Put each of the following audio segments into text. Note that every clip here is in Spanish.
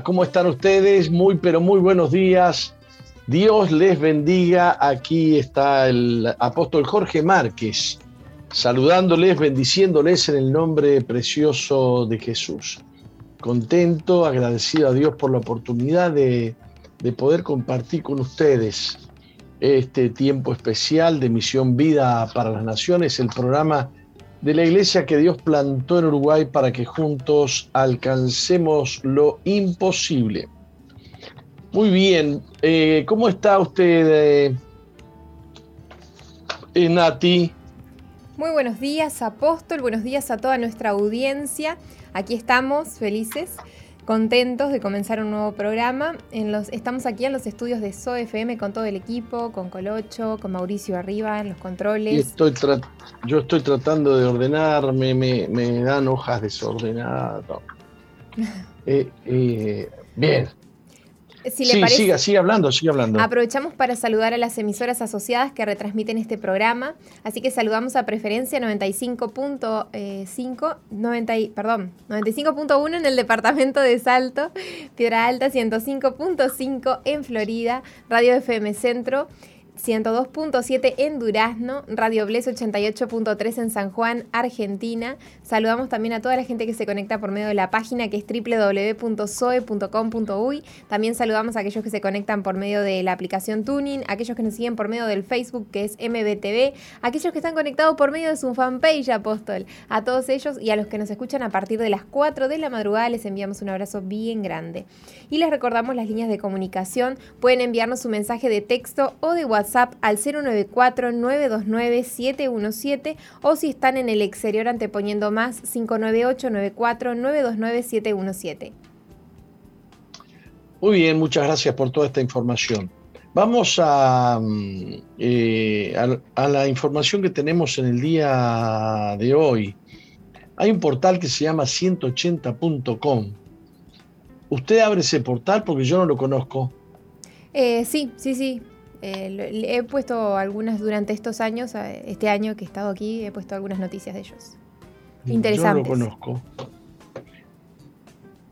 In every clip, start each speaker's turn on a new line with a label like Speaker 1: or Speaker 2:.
Speaker 1: ¿cómo están ustedes? Muy, pero muy buenos días. Dios les bendiga. Aquí está el apóstol Jorge Márquez, saludándoles, bendiciéndoles en el nombre precioso de Jesús. Contento, agradecido a Dios por la oportunidad de, de poder compartir con ustedes este tiempo especial de Misión Vida para las Naciones, el programa de la iglesia que Dios plantó en Uruguay para que juntos alcancemos lo imposible. Muy bien, eh, ¿cómo está usted, eh, eh, Nati?
Speaker 2: Muy buenos días, apóstol, buenos días a toda nuestra audiencia. Aquí estamos, felices contentos de comenzar un nuevo programa. En los, estamos aquí en los estudios de SOFM con todo el equipo, con Colocho, con Mauricio arriba en los controles.
Speaker 1: estoy yo estoy tratando de ordenarme, me, me dan hojas desordenadas. Eh, eh, bien,
Speaker 2: si le sí,
Speaker 1: siga, siga hablando, sigue hablando.
Speaker 2: Aprovechamos para saludar a las emisoras asociadas que retransmiten este programa. Así que saludamos a Preferencia 95.5, 90, eh, perdón, 95.1 en el departamento de Salto, Piedra Alta 105.5 en Florida, Radio FM Centro 102.7 en Durazno, Radio Bles 88.3 en San Juan, Argentina. Saludamos también a toda la gente que se conecta por medio de la página que es www.soe.com.uy. También saludamos a aquellos que se conectan por medio de la aplicación Tuning, aquellos que nos siguen por medio del Facebook que es MBTV, aquellos que están conectados por medio de su fanpage Apóstol. A todos ellos y a los que nos escuchan a partir de las 4 de la madrugada les enviamos un abrazo bien grande. Y les recordamos las líneas de comunicación. Pueden enviarnos su mensaje de texto o de WhatsApp WhatsApp al 094-929-717 o si están en el exterior anteponiendo más 598-94-929-717.
Speaker 1: Muy bien, muchas gracias por toda esta información. Vamos a, mm, eh, a, la información que tenemos en el día de hoy. Hay un portal que se llama 180.com. ¿Usted abre ese portal? Porque yo no lo conozco.
Speaker 2: Eh, sí, sí, sí. Eh, he puesto algunas durante estos años, eh, este año que he estado aquí, he puesto algunas noticias de ellos. Interesantes.
Speaker 1: Yo lo conozco.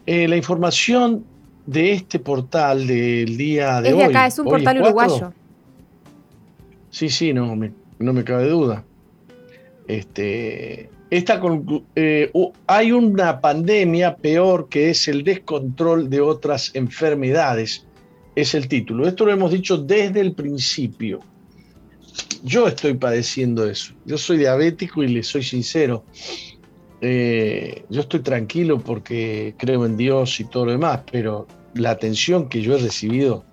Speaker 1: Eh, la información de este portal del día de hoy.
Speaker 2: Es de acá, es un portal uruguayo.
Speaker 1: Sí, sí, no me, no me cabe duda. Este, esta, hay una pandemia peor que es el descontrol de otras enfermedades es el título. Esto lo hemos dicho desde el principio. Yo estoy padeciendo eso. Yo soy diabético y le soy sincero. Eh, yo estoy tranquilo porque creo en Dios y todo lo demás, pero la atención que yo he recibido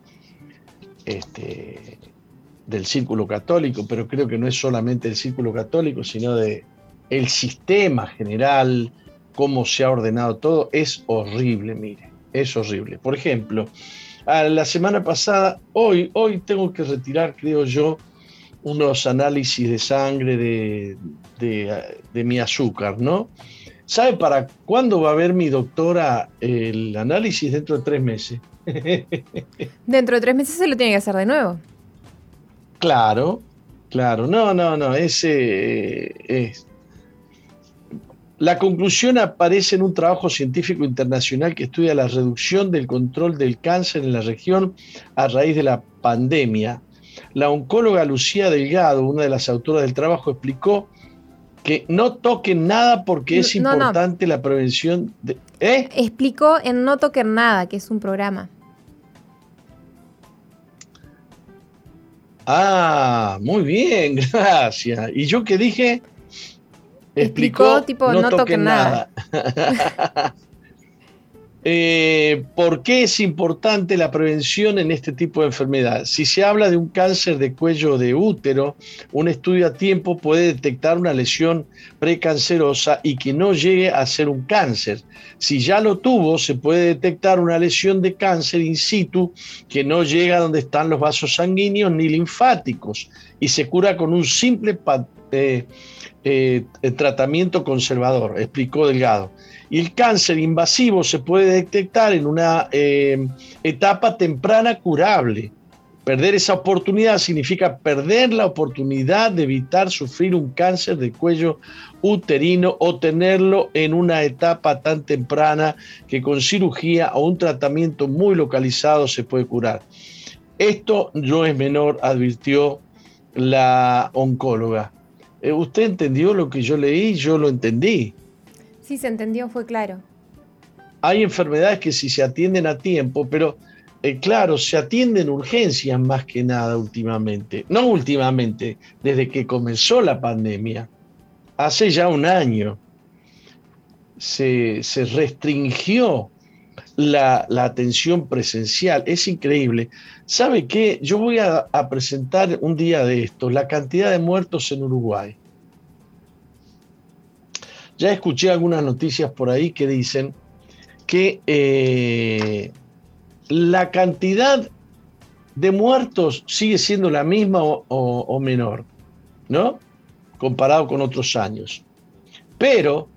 Speaker 1: este, del círculo católico, pero creo que no es solamente el círculo católico, sino de el sistema general, cómo se ha ordenado todo, es horrible, mire, es horrible. Por ejemplo, la semana pasada, hoy, hoy tengo que retirar, creo yo, unos análisis de sangre de, de, mi azúcar, ¿no? ¿Sabe para cuándo va a ver mi doctora el análisis? Dentro de tres meses.
Speaker 2: Dentro de tres meses se lo tiene que hacer de nuevo.
Speaker 1: Claro, claro. No, no, no. Ese es, la conclusión aparece en un trabajo científico internacional que estudia la reducción del control del cáncer en la región a raíz de la pandemia. La oncóloga Lucía Delgado, una de las autoras del trabajo, explicó que no toquen nada porque es importante la prevención de...
Speaker 2: ¿eh? Explicó en No toquen nada, que es un programa.
Speaker 1: Ah, muy bien, gracias. ¿Y yo qué dije? Explicó, tipo no, toquen nada. Eh, ¿Por qué es importante la prevención en este tipo de enfermedad? Si se habla de un cáncer de cuello de útero, un estudio a tiempo puede detectar una lesión precancerosa y que no llegue a ser un cáncer. Si ya lo tuvo, se puede detectar una lesión de cáncer in situ que no llega a donde están los vasos sanguíneos ni linfáticos y se cura con un simple eh, eh, tratamiento conservador, explicó Delgado. Y el cáncer invasivo se puede detectar en una eh, etapa temprana curable. Perder esa oportunidad significa perder la oportunidad de evitar sufrir un cáncer de cuello uterino o tenerlo en una etapa tan temprana que con cirugía o un tratamiento muy localizado se puede curar. Esto no es menor, advirtió la oncóloga. Eh, ¿Usted entendió lo que yo leí? Yo lo entendí.
Speaker 2: Sí, se entendió, fue claro.
Speaker 1: Hay enfermedades que si se atienden a tiempo, pero eh, claro, se atienden urgencias más que nada últimamente. No últimamente, desde que comenzó la pandemia, hace ya un año, se, restringió la, atención presencial. Es increíble. ¿Sabe qué? Yo voy a, presentar un día de esto la cantidad de muertos en Uruguay. Ya escuché algunas noticias por ahí que dicen que eh, la cantidad de muertos sigue siendo la misma o, menor, ¿no? Comparado con otros años. Pero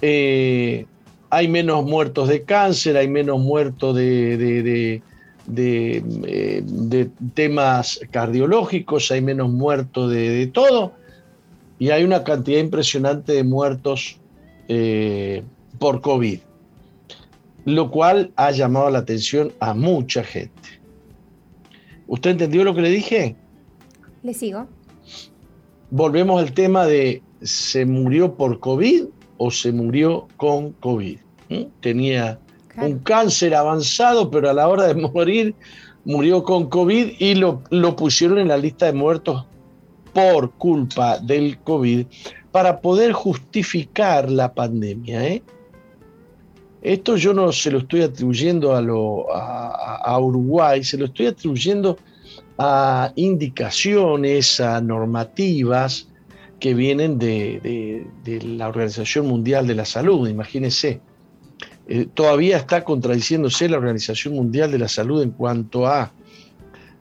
Speaker 1: eh, hay menos muertos de cáncer, hay menos muertos de, eh, de, temas cardiológicos, hay menos muertos de, todo, y hay una cantidad impresionante de muertos eh, por COVID lo cual ha llamado la atención a mucha gente. ¿Usted entendió lo que le dije?
Speaker 2: Le sigo.
Speaker 1: Volvemos al tema de ¿se murió por COVID o se murió con COVID? ¿Mm? Tenía un cáncer avanzado, pero a la hora de morir murió con COVID y lo, lo pusieron en la lista de muertos por culpa del COVID para poder justificar la pandemia. ¿eh? Esto yo no se lo estoy atribuyendo a, Uruguay, se lo estoy atribuyendo a indicaciones, a normativas que vienen de, la Organización Mundial de la Salud, imagínense. Eh, todavía está contradiciéndose la Organización Mundial de la Salud en cuanto a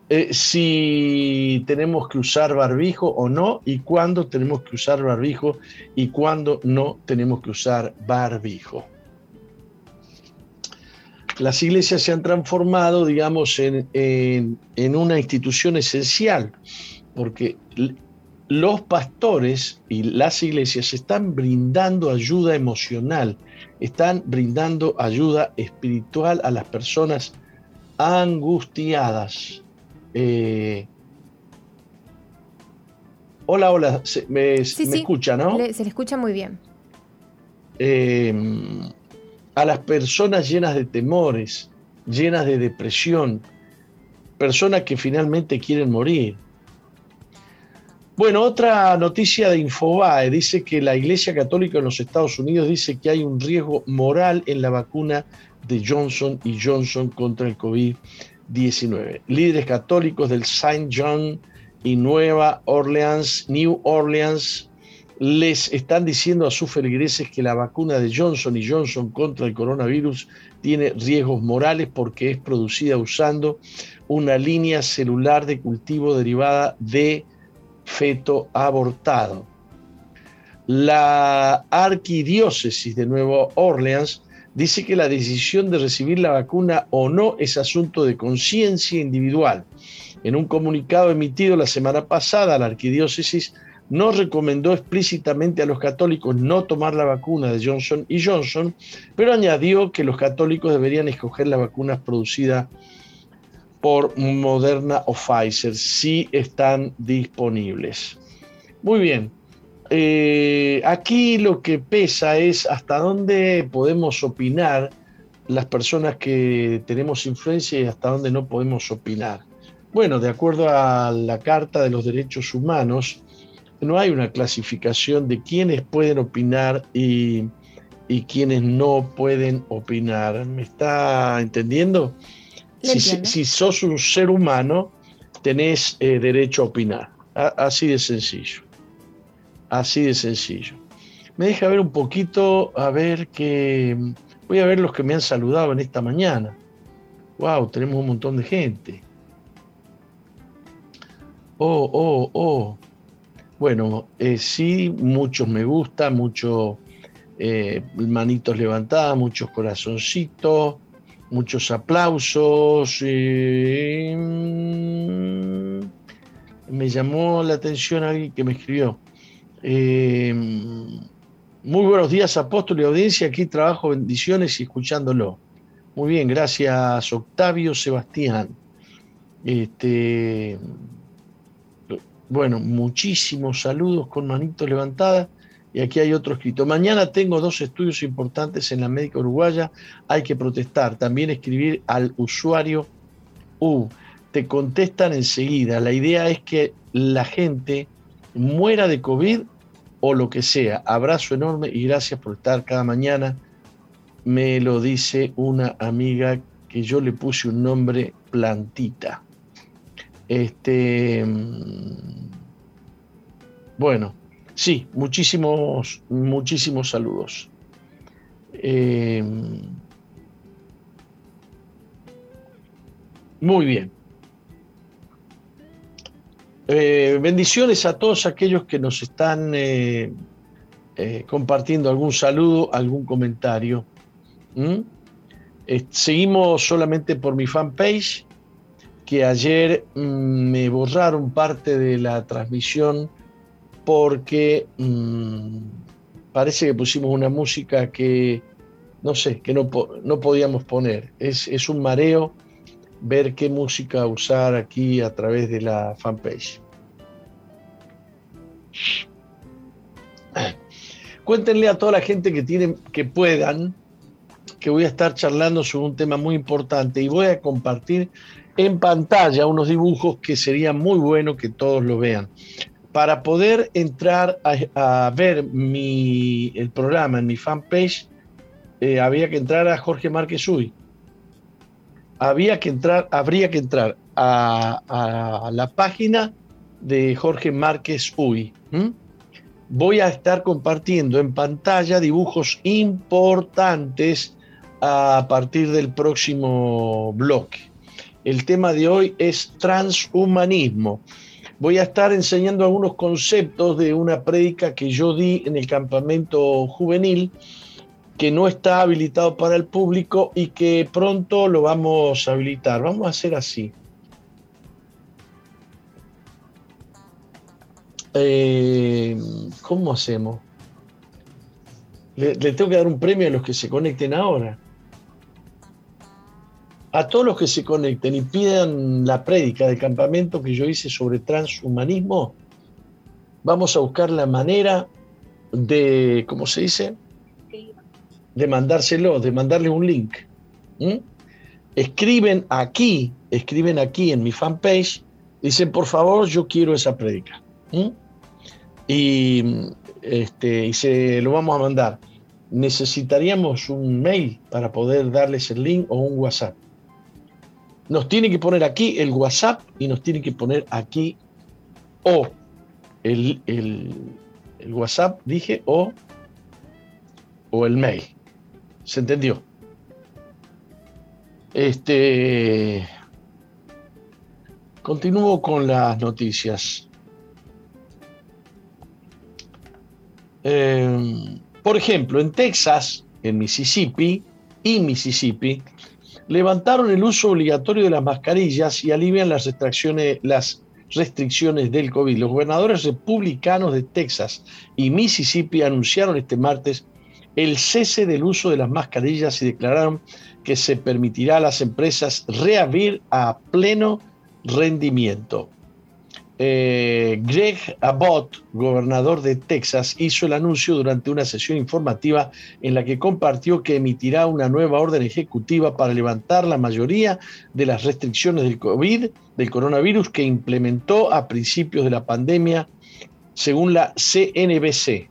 Speaker 1: eh, si tenemos que usar barbijo o no, y cuándo tenemos que usar barbijo y cuándo no tenemos que usar barbijo las iglesias se han transformado, digamos, en, una institución esencial, porque los pastores y las iglesias están brindando ayuda emocional, están brindando ayuda espiritual a las personas angustiadas. Eh, hola, hola, me, escucha, ¿no?
Speaker 2: se le escucha muy bien.
Speaker 1: Eh, a las personas llenas de temores, llenas de depresión, personas que finalmente quieren morir. Bueno, otra noticia de Infobae dice que la Iglesia Católica en los Estados Unidos dice que hay un riesgo moral en la vacuna de Johnson y Johnson contra el COVID-19. Líderes católicos del Saint John y Nueva Orleans, New Orleans, les están diciendo a sus feligreses que la vacuna de Johnson y Johnson contra el coronavirus tiene riesgos morales porque es producida usando una línea celular de cultivo derivada de feto abortado. La arquidiócesis de Nueva Orleans dice que la decisión de recibir la vacuna o no es asunto de conciencia individual. En un comunicado emitido la semana pasada, la arquidiócesis no recomendó explícitamente a los católicos no tomar la vacuna de Johnson y Johnson, pero añadió que los católicos deberían escoger las vacunas producidas por Moderna o Pfizer si están disponibles. Muy bien, eh, aquí lo que pesa es hasta dónde podemos opinar las personas que tenemos influencia y hasta dónde no podemos opinar. Bueno, de acuerdo a la Carta de los Derechos Humanos, no hay una clasificación de quiénes pueden opinar y, y quiénes no pueden opinar. ¿Me está entendiendo? Si, sos un ser humano, tenés eh, derecho a opinar. así de sencillo. Así de sencillo. Me deja ver un poquito, a ver qué. Voy a ver los que me han saludado en esta mañana. ¡Wow! Tenemos un montón de gente. Oh, oh, oh. Bueno, eh, sí, muchos me gusta, muchos eh, manitos levantadas, muchos corazoncitos. Muchos aplausos. Eh, me llamó la atención alguien que me escribió. Eh, muy buenos días, apóstol y audiencia. Aquí trabajo, bendiciones y escuchándolo. Muy bien, gracias, Octavio Sebastián. Este, bueno, muchísimos saludos con manitos levantadas. Y aquí hay otro escrito. Mañana tengo dos estudios importantes en la médica uruguaya. Hay que protestar. También escribir al usuario U. Te contestan enseguida. La idea es que la gente muera de COVID o lo que sea. Abrazo enorme y gracias por estar cada mañana. Me lo dice una amiga que yo le puse un nombre plantita. Este, mm, bueno, Sí, muchísimos, muchísimos saludos. Eh, muy bien. Eh, bendiciones a todos aquellos que nos están eh, compartiendo algún saludo, algún comentario. ¿Mm? seguimos solamente por mi fanpage, que ayer mm, me borraron parte de la transmisión porque mm, parece que pusimos una música que, no sé, que no, no podíamos poner. Es, es, un mareo ver qué música usar aquí a través de la fanpage. Cuéntenle a toda la gente que, tienen, que puedan que voy a estar charlando sobre un tema muy importante y voy a compartir en pantalla unos dibujos que sería muy bueno que todos lo vean para poder entrar a, ver mi, el programa en mi fanpage, eh, había que entrar a Jorge Márquez Uy. Había que entrar, habría que entrar a, la página de Jorge Márquez Uy. Voy a estar compartiendo en pantalla dibujos importantes a partir del próximo bloque. El tema de hoy es transhumanismo voy a estar enseñando algunos conceptos de una prédica que yo di en el campamento juvenil, que no está habilitado para el público y que pronto lo vamos a habilitar. Vamos a hacer así. Eh, ¿Cómo hacemos? le tengo que dar un premio a los que se conecten ahora a todos los que se conecten y pidan la prédica del campamento que yo hice sobre transhumanismo, vamos a buscar la manera de, ¿cómo se dice? De mandárselo, de mandarle un link. Escriben aquí, escriben aquí en mi fanpage, dicen, por favor, yo quiero esa prédica. Y, este, y se lo vamos a mandar. Necesitaríamos un mail para poder darles el link o un WhatsApp nos tiene que poner aquí el WhatsApp y nos tiene que poner aquí o el, WhatsApp, dije, o, o el mail. ¿Se entendió? Este. Continúo con las noticias. Em, por ejemplo, en Texas, en Mississippi y Mississippi, levantaron el uso obligatorio de las mascarillas y alivian las restricciones, las restricciones del COVID. Los gobernadores republicanos de Texas y Mississippi anunciaron este martes el cese del uso de las mascarillas y declararon que se permitirá a las empresas reabrir a pleno rendimiento. Eh, Greg Abbott, gobernador de Texas, hizo el anuncio durante una sesión informativa en la que compartió que emitirá una nueva orden ejecutiva para levantar la mayoría de las restricciones del COVID, del coronavirus, que implementó a principios de la pandemia, según la CNBC.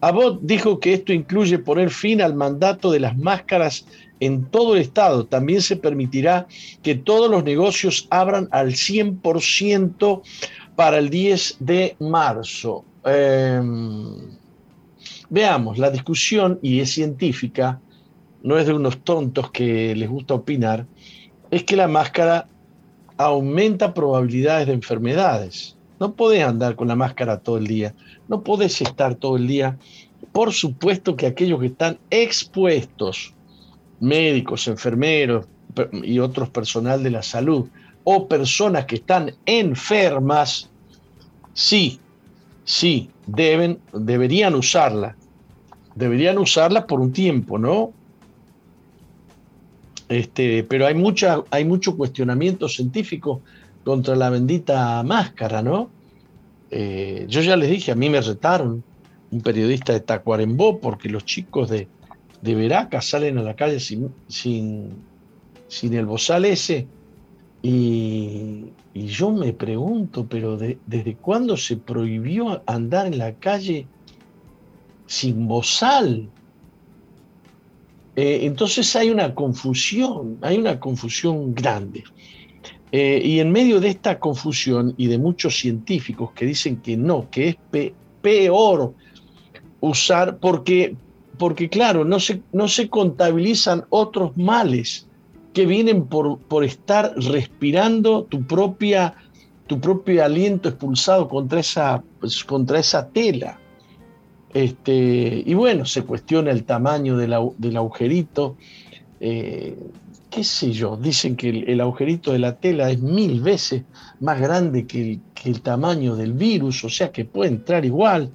Speaker 1: Abbott dijo que esto incluye poner fin al mandato de las máscaras en todo el estado. También se permitirá que todos los negocios abran al 100% para el 10 de marzo. Em, veamos, la discusión, y es científica, no es de unos tontos que les gusta opinar, es que la máscara aumenta probabilidades de enfermedades. No podés andar con la máscara todo el día, no podés estar todo el día. Por supuesto que aquellos que están expuestos médicos, enfermeros y otros personal de la salud, o personas que están enfermas, sí, sí, deben, deberían usarla. Deberían usarla por un tiempo, ¿no? Este, pero hay, hay mucho cuestionamiento científico contra la bendita máscara, ¿no? Eh, yo ya les dije, a mí me retaron un periodista de Tacuarembó porque los chicos de, de Veraca salen a la calle sin, sin, sin el bozal ese. Y, yo me pregunto, pero ¿desde cuándo se prohibió andar en la calle sin bozal? Eh, entonces hay una confusión, hay una confusión grande. Eh, y en medio de esta confusión y de muchos científicos que dicen que no, que es peor usar, porque, porque claro, no se, no se contabilizan otros males que vienen por, por estar respirando tu, propia, tu propio aliento expulsado contra esa, pues, contra esa tela. Este, y bueno, se cuestiona el tamaño del, agujerito. Eh, qué sé yo, dicen que el, agujerito de la tela es mil veces más grande que el, tamaño del virus, o sea que puede entrar igual.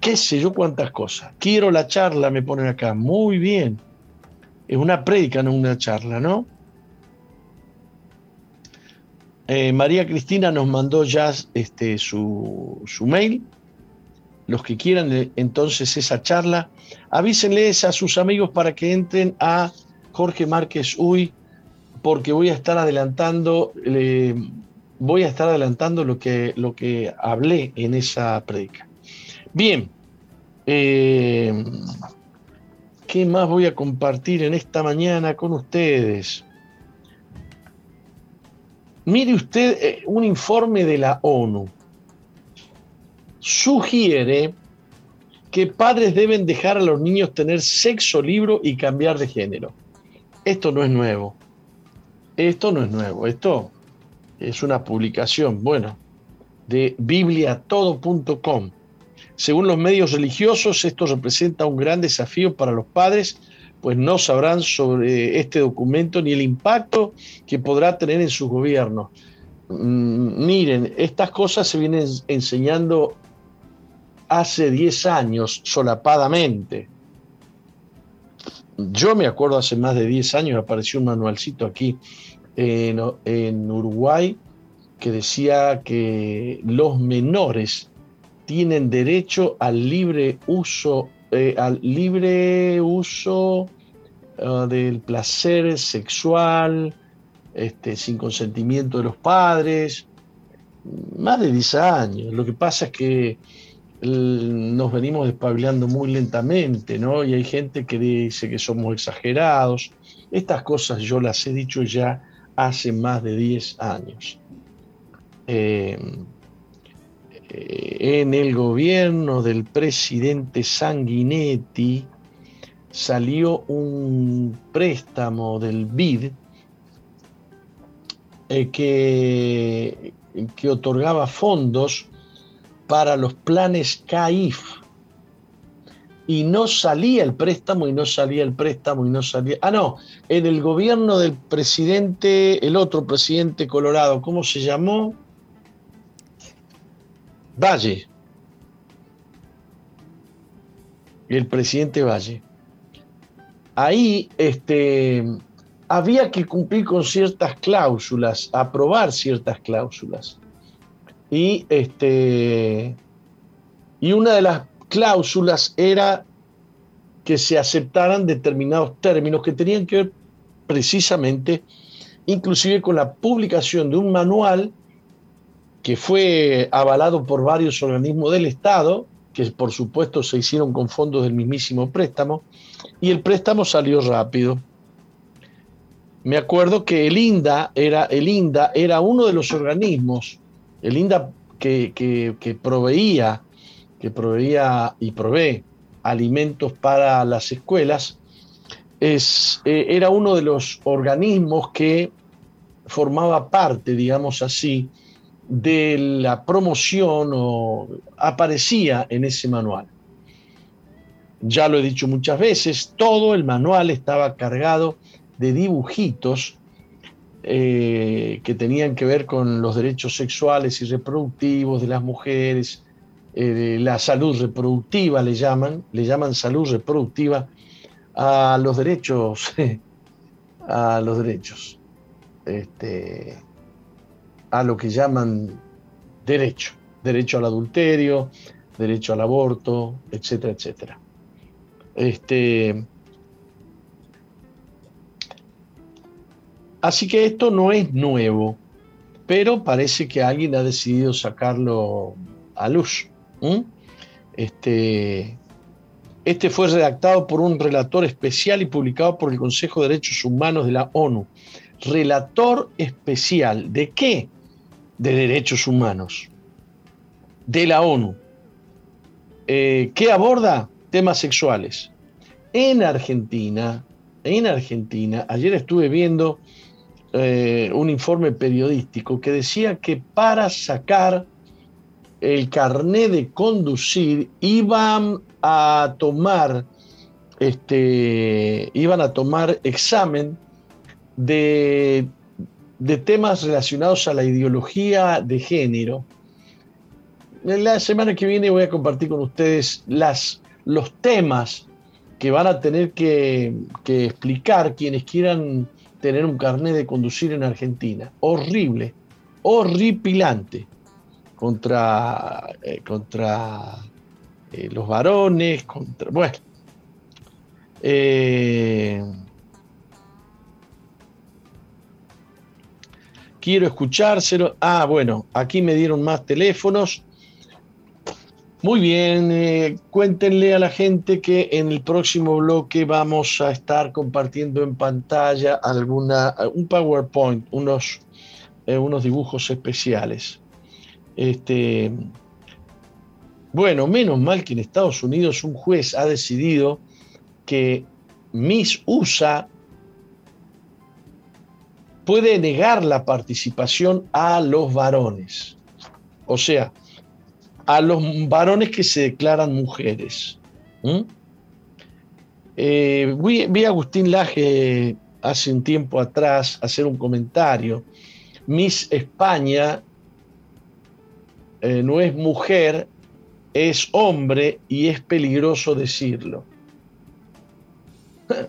Speaker 1: Qué sé yo cuántas cosas. Quiero la charla, me ponen acá. Muy bien. Es una prédica, no una charla, ¿no? Eh, María Cristina nos mandó ya este, su, su mail los que quieran eh, entonces esa charla, avísenles a sus amigos para que entren a Jorge Márquez Uy, porque voy a estar adelantando, voy a estar adelantando lo que, lo que hablé en esa predica. Bien, eh, ¿qué más voy a compartir en esta mañana con ustedes? Mire usted eh, un informe de la ONU sugiere que padres deben dejar a los niños tener sexo libre y cambiar de género. Esto no es nuevo. Esto no es nuevo. Esto es una publicación, bueno, de bibliatodo.com. Según los medios religiosos, esto representa un gran desafío para los padres, pues no sabrán sobre este documento ni el impacto que podrá tener en sus gobiernos. Mm, miren, estas cosas se vienen enseñando hace 10 años solapadamente. Yo me acuerdo hace más de 10 años apareció un manualcito aquí en, Uruguay que decía que los menores tienen derecho al libre uso, eh, al libre uso ah, del placer sexual, este, sin consentimiento de los padres, más de 10 años. Lo que pasa es que nos venimos despabilando muy lentamente, ¿no? Y hay gente que dice que somos exagerados. Estas cosas yo las he dicho ya hace más de 10 años. Eh, en el gobierno del presidente Sanguinetti salió un préstamo del BID eh, que, que otorgaba fondos para los planes CAIF. Y no salía el préstamo y no salía el préstamo y no salía... Ah, no, en el gobierno del presidente, el otro presidente Colorado, ¿cómo se llamó? Valle. El presidente Valle. Ahí este, había que cumplir con ciertas cláusulas, aprobar ciertas cláusulas. Y, este, y una de las cláusulas era que se aceptaran determinados términos que tenían que ver precisamente, inclusive con la publicación de un manual que fue avalado por varios organismos del Estado, que por supuesto se hicieron con fondos del mismísimo préstamo, y el préstamo salió rápido. Me acuerdo que el INDA era, el INDA era uno de los organismos el INDA que, proveía, que proveía y provee alimentos para las escuelas, es, eh, era uno de los organismos que formaba parte, digamos así, de la promoción o aparecía en ese manual. ya lo he dicho muchas veces, todo el manual estaba cargado de dibujitos eh, que tenían que ver con los derechos sexuales y reproductivos de las mujeres, eh, la salud reproductiva le llaman, le llaman salud reproductiva a los derechos, a los derechos, este, a lo que llaman derecho, derecho al adulterio, derecho al aborto, etcétera, etcétera. Este, así que esto no es nuevo, pero parece que alguien ha decidido sacarlo a luz. Este, este fue redactado por un relator especial y publicado por el Consejo de Derechos Humanos de la ONU. Relator especial, ¿de qué? De derechos humanos, de la ONU. Eh, ¿Qué aborda? Temas sexuales. En Argentina, en Argentina, ayer estuve viendo eh, un informe periodístico que decía que para sacar el carnet de conducir iban a tomar este, iban a tomar examen de, de temas relacionados a la ideología de género. La semana que viene voy a compartir con ustedes las, los temas que van a tener que, explicar quienes quieran tener un carnet de conducir en Argentina. Horrible, horripilante contra, eh, contra eh, los varones, contra. Bueno. Eh, quiero escuchárselo. Ah, bueno, aquí me dieron más teléfonos. Muy bien, cuéntenle a la gente que en el próximo bloque vamos a estar compartiendo en pantalla alguna, un PowerPoint, unos, unos dibujos especiales. Este, bueno, menos mal que en Estados Unidos un juez ha decidido que Miss USA puede negar la participación a los varones. O sea, a los varones que se declaran mujeres. Eh, vi, a Agustín Laje hace un tiempo atrás hacer un comentario. Miss España eh, no es mujer, es hombre y es peligroso decirlo.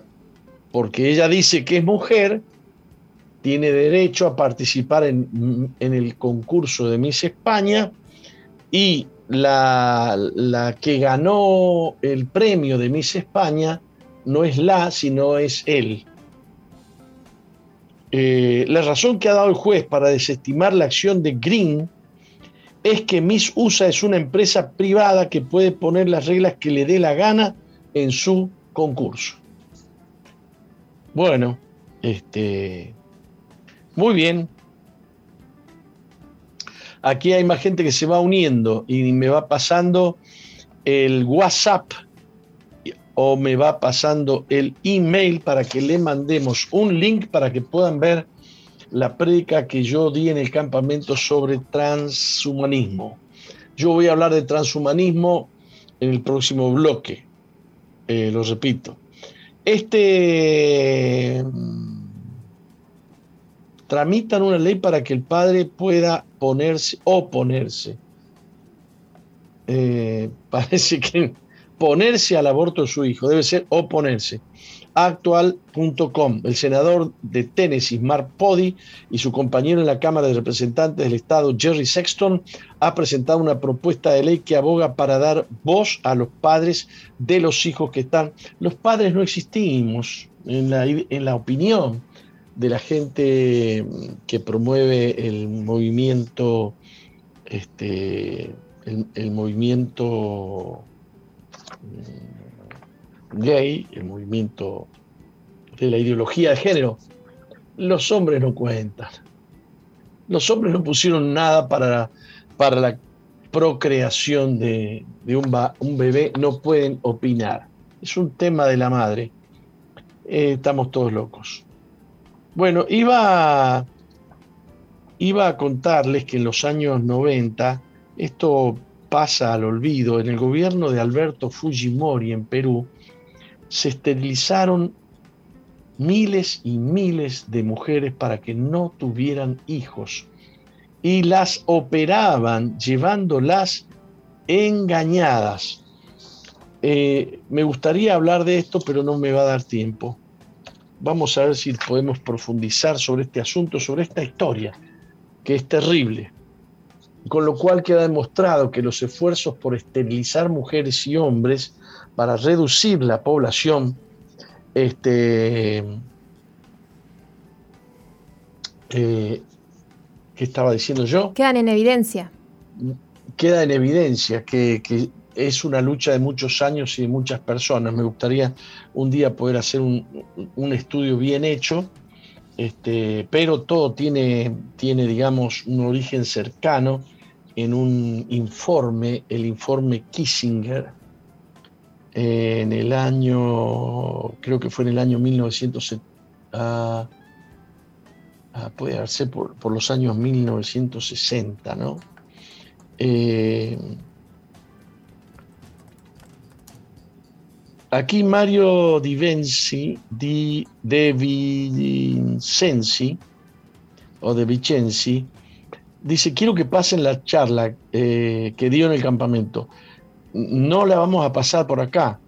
Speaker 1: Porque ella dice que es mujer, tiene derecho a participar en, el concurso de Miss España y la, la, que ganó el premio de Miss España no es la, sino es él. Eh, la razón que ha dado el juez para desestimar la acción de Green es que Miss USA es una empresa privada que puede poner las reglas que le dé la gana en su concurso. Bueno, este, muy bien. Aquí hay más gente que se va uniendo y me va pasando el WhatsApp o me va pasando el email para que le mandemos un link para que puedan ver la prédica que yo di en el campamento sobre transhumanismo. Yo voy a hablar de transhumanismo en el próximo bloque, eh, lo repito. Este tramitan una ley para que el padre pueda ponerse, oponerse. Eh, parece que ponerse al aborto de su hijo, debe ser oponerse actual.com. El senador de Tennessee, Mark Pody, y su compañero en la Cámara de Representantes del Estado, Jerry Sexton, ha presentado una propuesta de ley que aboga para dar voz a los padres de los hijos que están. Los padres no existimos en la, en la opinión de la gente que promueve el movimiento, este, el movimiento gay, el movimiento de la ideología de género, los hombres no cuentan. Los hombres no pusieron nada para, para la procreación de, un, un, bebé, no pueden opinar. Es un tema de la madre. Eh, estamos todos locos. Bueno, iba, iba a contarles que en los años 90 esto pasa al olvido, en el gobierno de Alberto Fujimori en Perú, se esterilizaron miles y miles de mujeres para que no tuvieran hijos y las operaban llevándolas engañadas. Eh, me gustaría hablar de esto, pero no me va a dar tiempo. Vamos a ver si podemos profundizar sobre este asunto, sobre esta historia, que es terrible. Con lo cual queda demostrado que los esfuerzos por esterilizar mujeres y hombres para reducir la población este, eh, ¿qué estaba diciendo yo?
Speaker 2: Quedan en evidencia.
Speaker 1: Queda en evidencia que, es una lucha de muchos años y de muchas personas. Me gustaría un día poder hacer un, estudio bien hecho, este, pero todo tiene, tiene, digamos, un origen cercano en un informe, el informe Kissinger, en el año, creo que fue en el año 1970, ah, ah, puede haberse por, por, los años 1960, ¿no? Eh, aquí Mario Di Vinci, Di, De Vincenzi, o De Vicenzi, dice, quiero que pasen la charla eh, que dio en el campamento no la vamos a pasar por acá.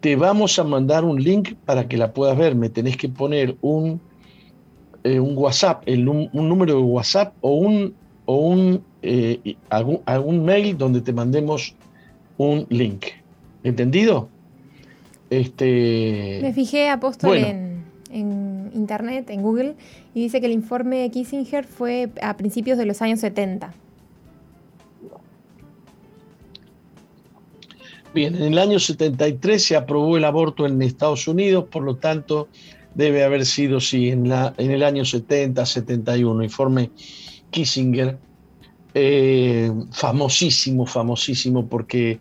Speaker 1: Te vamos a mandar un link para que la puedas ver. Me tenés que poner un, eh, un WhatsApp, un número de WhatsApp o un, o un eh, algún, mail donde te mandemos un link. ¿Entendido?
Speaker 2: Este, Me fijé, apóstol, en, en, internet, en Google, y dice que el informe de Kissinger fue a principios de los años 70.
Speaker 1: Bien, en el año 73 se aprobó el aborto en Estados Unidos, por lo tanto debe haber sido, sí, en, la, en el año 70, 71, informe Kissinger, eh, famosísimo, famosísimo, porque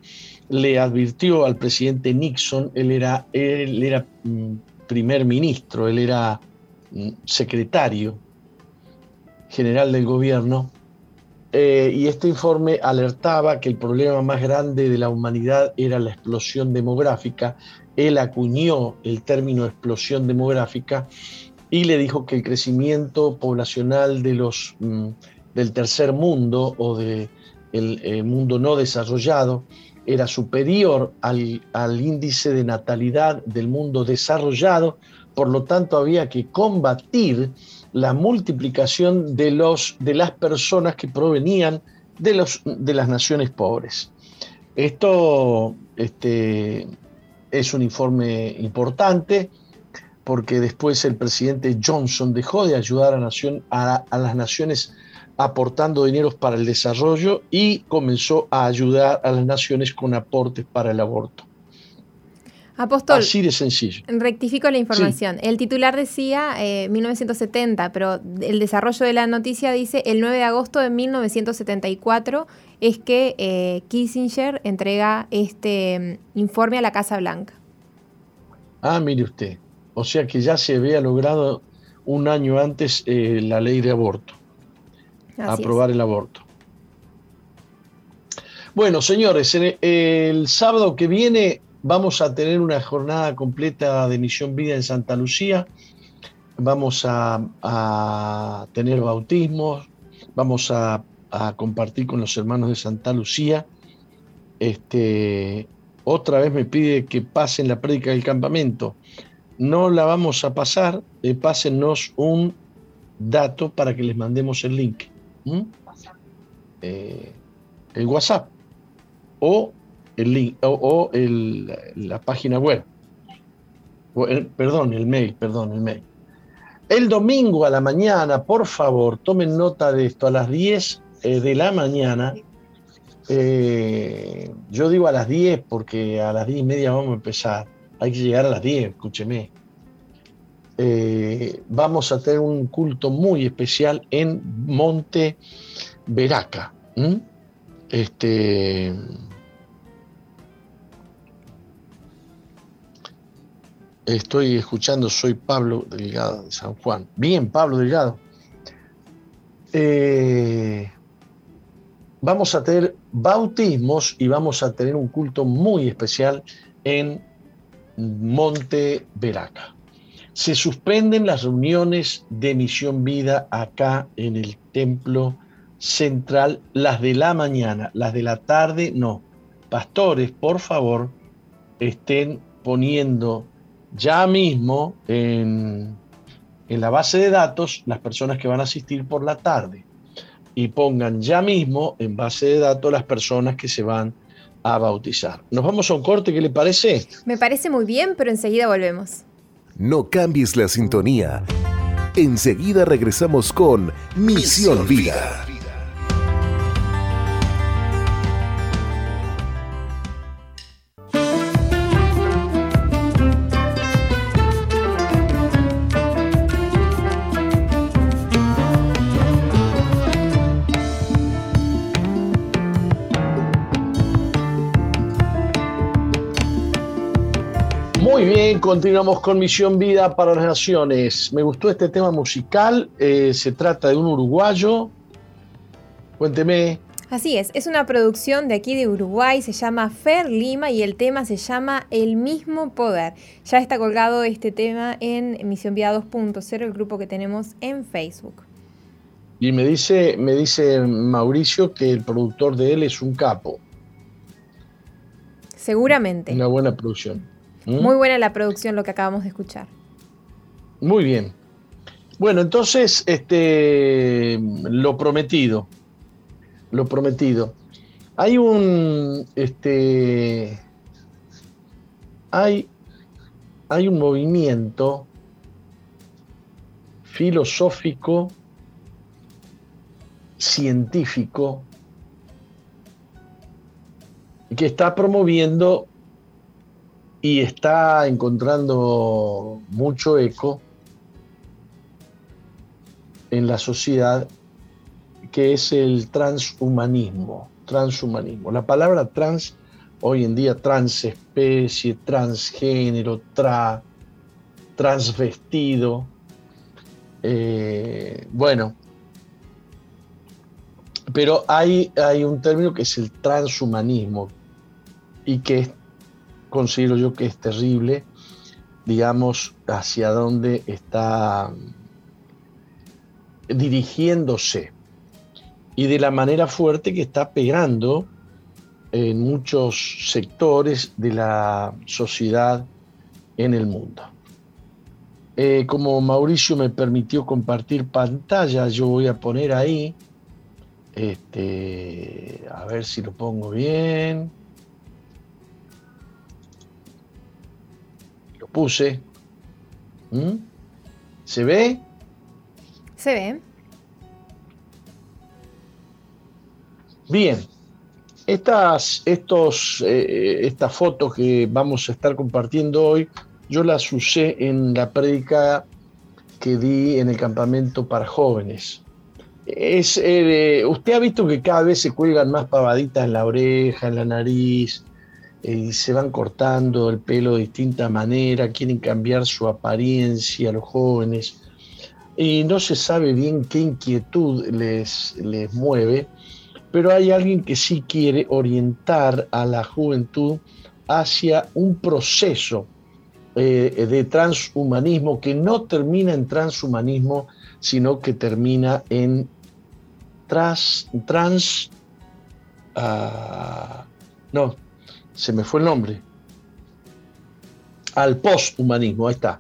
Speaker 1: le advirtió al presidente Nixon, él era, él era mm, primer ministro, él era mm, secretario general del gobierno, eh, y este informe alertaba que el problema más grande de la humanidad era la explosión demográfica. Él acuñó el término explosión demográfica y le dijo que el crecimiento poblacional de los, mm, del tercer mundo o del de el mundo no desarrollado era superior al, al índice de natalidad del mundo desarrollado, por lo tanto había que combatir la multiplicación de, los, de las personas que provenían de, los, de las naciones pobres. Esto este, es un informe importante porque después el presidente Johnson dejó de ayudar a, nación, a, a las naciones aportando dineros para el desarrollo y comenzó a ayudar a las naciones con aportes para el aborto.
Speaker 2: Apóstol,
Speaker 1: Así de sencillo.
Speaker 2: Rectifico la información. El titular decía 1970, eh, pero el desarrollo de la noticia dice el 9 de agosto de 1974 es que eh, Kissinger entrega este mm, informe a la Casa Blanca.
Speaker 1: Ah, mire usted. O sea que ya se había logrado un año antes eh, la ley de aborto. Aprobar el aborto. Bueno, señores, el sábado que viene Vamos a tener una jornada completa de Misión Vida en Santa Lucía. Vamos a, tener bautismos, vamos a, compartir con los hermanos de Santa Lucía. Este, otra vez me pide que pasen la prédica del campamento. No la vamos a pasar, eh, pásennos un dato para que les mandemos el link. Eh, el WhatsApp o el link o, la página web. perdón, el mail, perdón, el mail. El domingo a la mañana, por favor, tomen nota de esto, a las 10 eh, de la mañana. Eh, yo digo a las 10 porque a las 10 y media vamos a empezar. Hay que llegar a las 10, escúcheme. Eh, vamos a tener un culto muy especial en Monte Veraca. Este Estoy escuchando, soy Pablo Delgado de San Juan. Bien, Pablo Delgado. Eh, vamos a tener bautismos y vamos a tener un culto muy especial en Monte Veraca. Se suspenden las reuniones de Misión Vida acá en el templo central, las de la mañana, las de la tarde no. Pastores, por favor, estén poniendo ya mismo en, en la base de datos las personas que van a asistir por la tarde y pongan ya mismo en base de datos las personas que se van a bautizar. Nos vamos a un corte, ¿qué le parece?
Speaker 2: Me parece muy bien, pero enseguida volvemos.
Speaker 3: No cambies la sintonía. Enseguida regresamos con Misión Vida.
Speaker 1: Continuamos con Misión Vida para las Naciones. Me gustó este tema musical. Eh, se trata de un uruguayo. Cuénteme.
Speaker 2: Así es, es una producción de aquí de Uruguay, se llama Fer Lima y el tema se llama El mismo poder. Ya está colgado este tema en Misión Vida 2.0, el grupo que tenemos en Facebook.
Speaker 1: Y me dice, me dice Mauricio que el productor de él es un capo.
Speaker 2: Seguramente.
Speaker 1: Una buena producción.
Speaker 2: ¿Mm? Muy buena la producción, lo que acabamos de escuchar.
Speaker 1: Muy bien. Bueno, entonces, este, lo prometido, lo prometido. Hay un, este, hay, hay un movimiento filosófico, científico, que está promoviendo y está encontrando mucho eco en la sociedad que es el transhumanismo, transhumanismo. La palabra trans hoy en día transespecie, transgénero, tra, transvestido. Eh, bueno, pero hay, hay un término que es el transhumanismo y que considero yo que es terrible, digamos, hacia dónde está dirigiéndose y de la manera fuerte que está pegando en muchos sectores de la sociedad en el mundo. Eh, como Mauricio me permitió compartir pantalla, yo voy a poner ahí, este, a ver si lo pongo bien. Puse. ¿Mm? ¿Se ve?
Speaker 2: Se ve.
Speaker 1: Bien. Estas, estos, eh, estas fotos que vamos a estar compartiendo hoy, yo las usé en la prédica que di en el campamento para jóvenes. Es, eh, usted ha visto que cada vez se cuelgan más pavaditas en la oreja, en la nariz, y se van cortando el pelo de distinta manera, quieren cambiar su apariencia los jóvenes y no se sabe bien qué inquietud les, les mueve, pero hay alguien que sí quiere orientar a la juventud hacia un proceso eh, de transhumanismo que no termina en transhumanismo, sino que termina en trans, trans uh, no, se me fue el nombre, al posthumanismo, ahí está.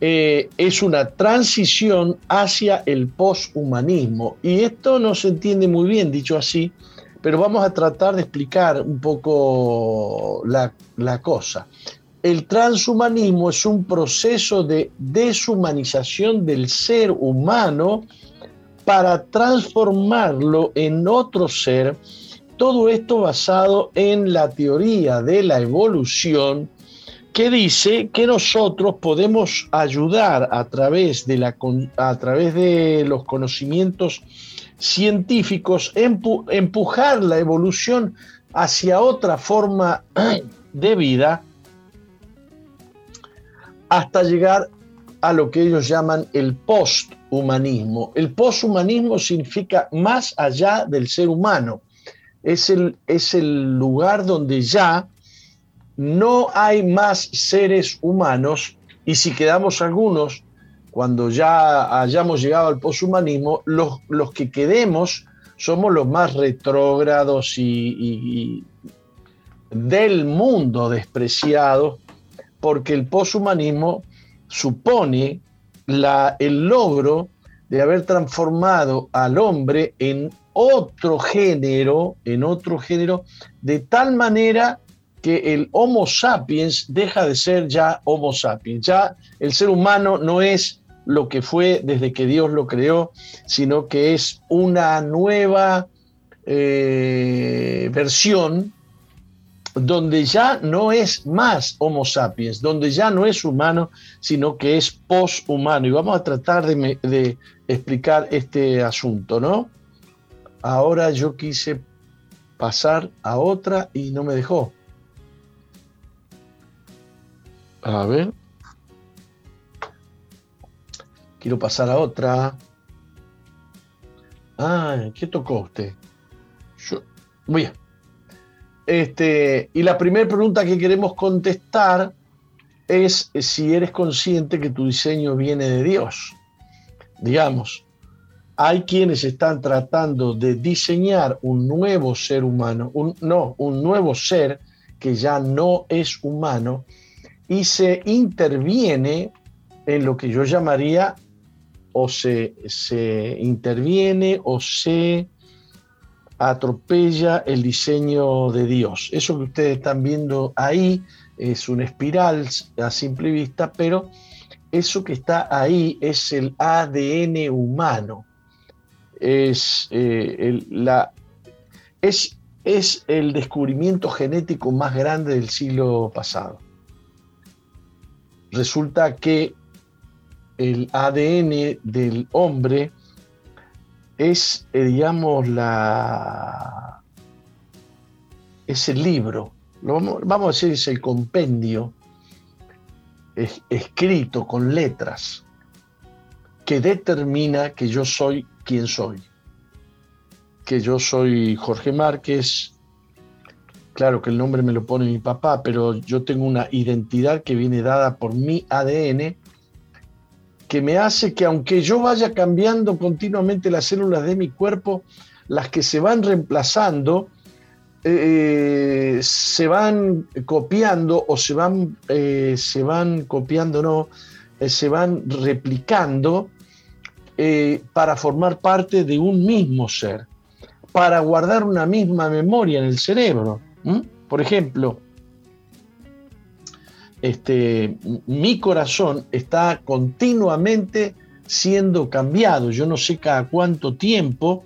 Speaker 1: Eh, es una transición hacia el posthumanismo. Y esto no se entiende muy bien, dicho así, pero vamos a tratar de explicar un poco la, la cosa. El transhumanismo es un proceso de deshumanización del ser humano para transformarlo en otro ser todo esto basado en la teoría de la evolución que dice que nosotros podemos ayudar a través de, la, a través de los conocimientos científicos, empujar la evolución hacia otra forma de vida hasta llegar a lo que ellos llaman el post poshumanismo. El poshumanismo significa más allá del ser humano. Es el, es el lugar donde ya no hay más seres humanos y si quedamos algunos, cuando ya hayamos llegado al poshumanismo, los, los que quedemos somos los más retrógrados y, del mundo despreciados, porque el poshumanismo supone la, el logro de haber transformado al hombre en otro género, en otro género, de tal manera que el Homo sapiens deja de ser ya Homo sapiens. Ya el ser humano no es lo que fue desde que Dios lo creó, sino que es una nueva eh, versión donde ya no es más Homo sapiens, donde ya no es humano, sino que es poshumano. Y vamos a tratar de, de explicar este asunto, ¿no? Ahora yo quise pasar a otra y no me dejó. A ver. Quiero pasar a otra. Ah, ¿qué tocó usted? Yo, bien. Este, y la primera pregunta que queremos contestar es si eres consciente que tu diseño viene de Dios. Digamos, hay quienes están tratando de diseñar un nuevo ser humano, un, no, un nuevo ser que ya no es humano y se interviene en lo que yo llamaría o se, se interviene o se atropella el diseño de Dios. Eso que ustedes están viendo ahí es una espiral a simple vista, pero eso que está ahí es el ADN humano es, eh, el, la, es, es el descubrimiento genético más grande del siglo pasado. Resulta que el ADN del hombre es, eh, digamos, la, es el libro, vamos, a decir, es el compendio escrito con letras que determina que yo soy quién soy. Que yo soy Jorge Márquez, claro que el nombre me lo pone mi papá, pero yo tengo una identidad que viene dada por mi ADN, que me hace que aunque yo vaya cambiando continuamente las células de mi cuerpo, las que se van reemplazando, eh, se van copiando o se van, eh, se van copiando, no, eh, se van replicando eh, para formar parte de un mismo ser, para guardar una misma memoria en el cerebro. Por ejemplo, este, mi corazón está continuamente siendo cambiado. Yo no sé cada cuánto tiempo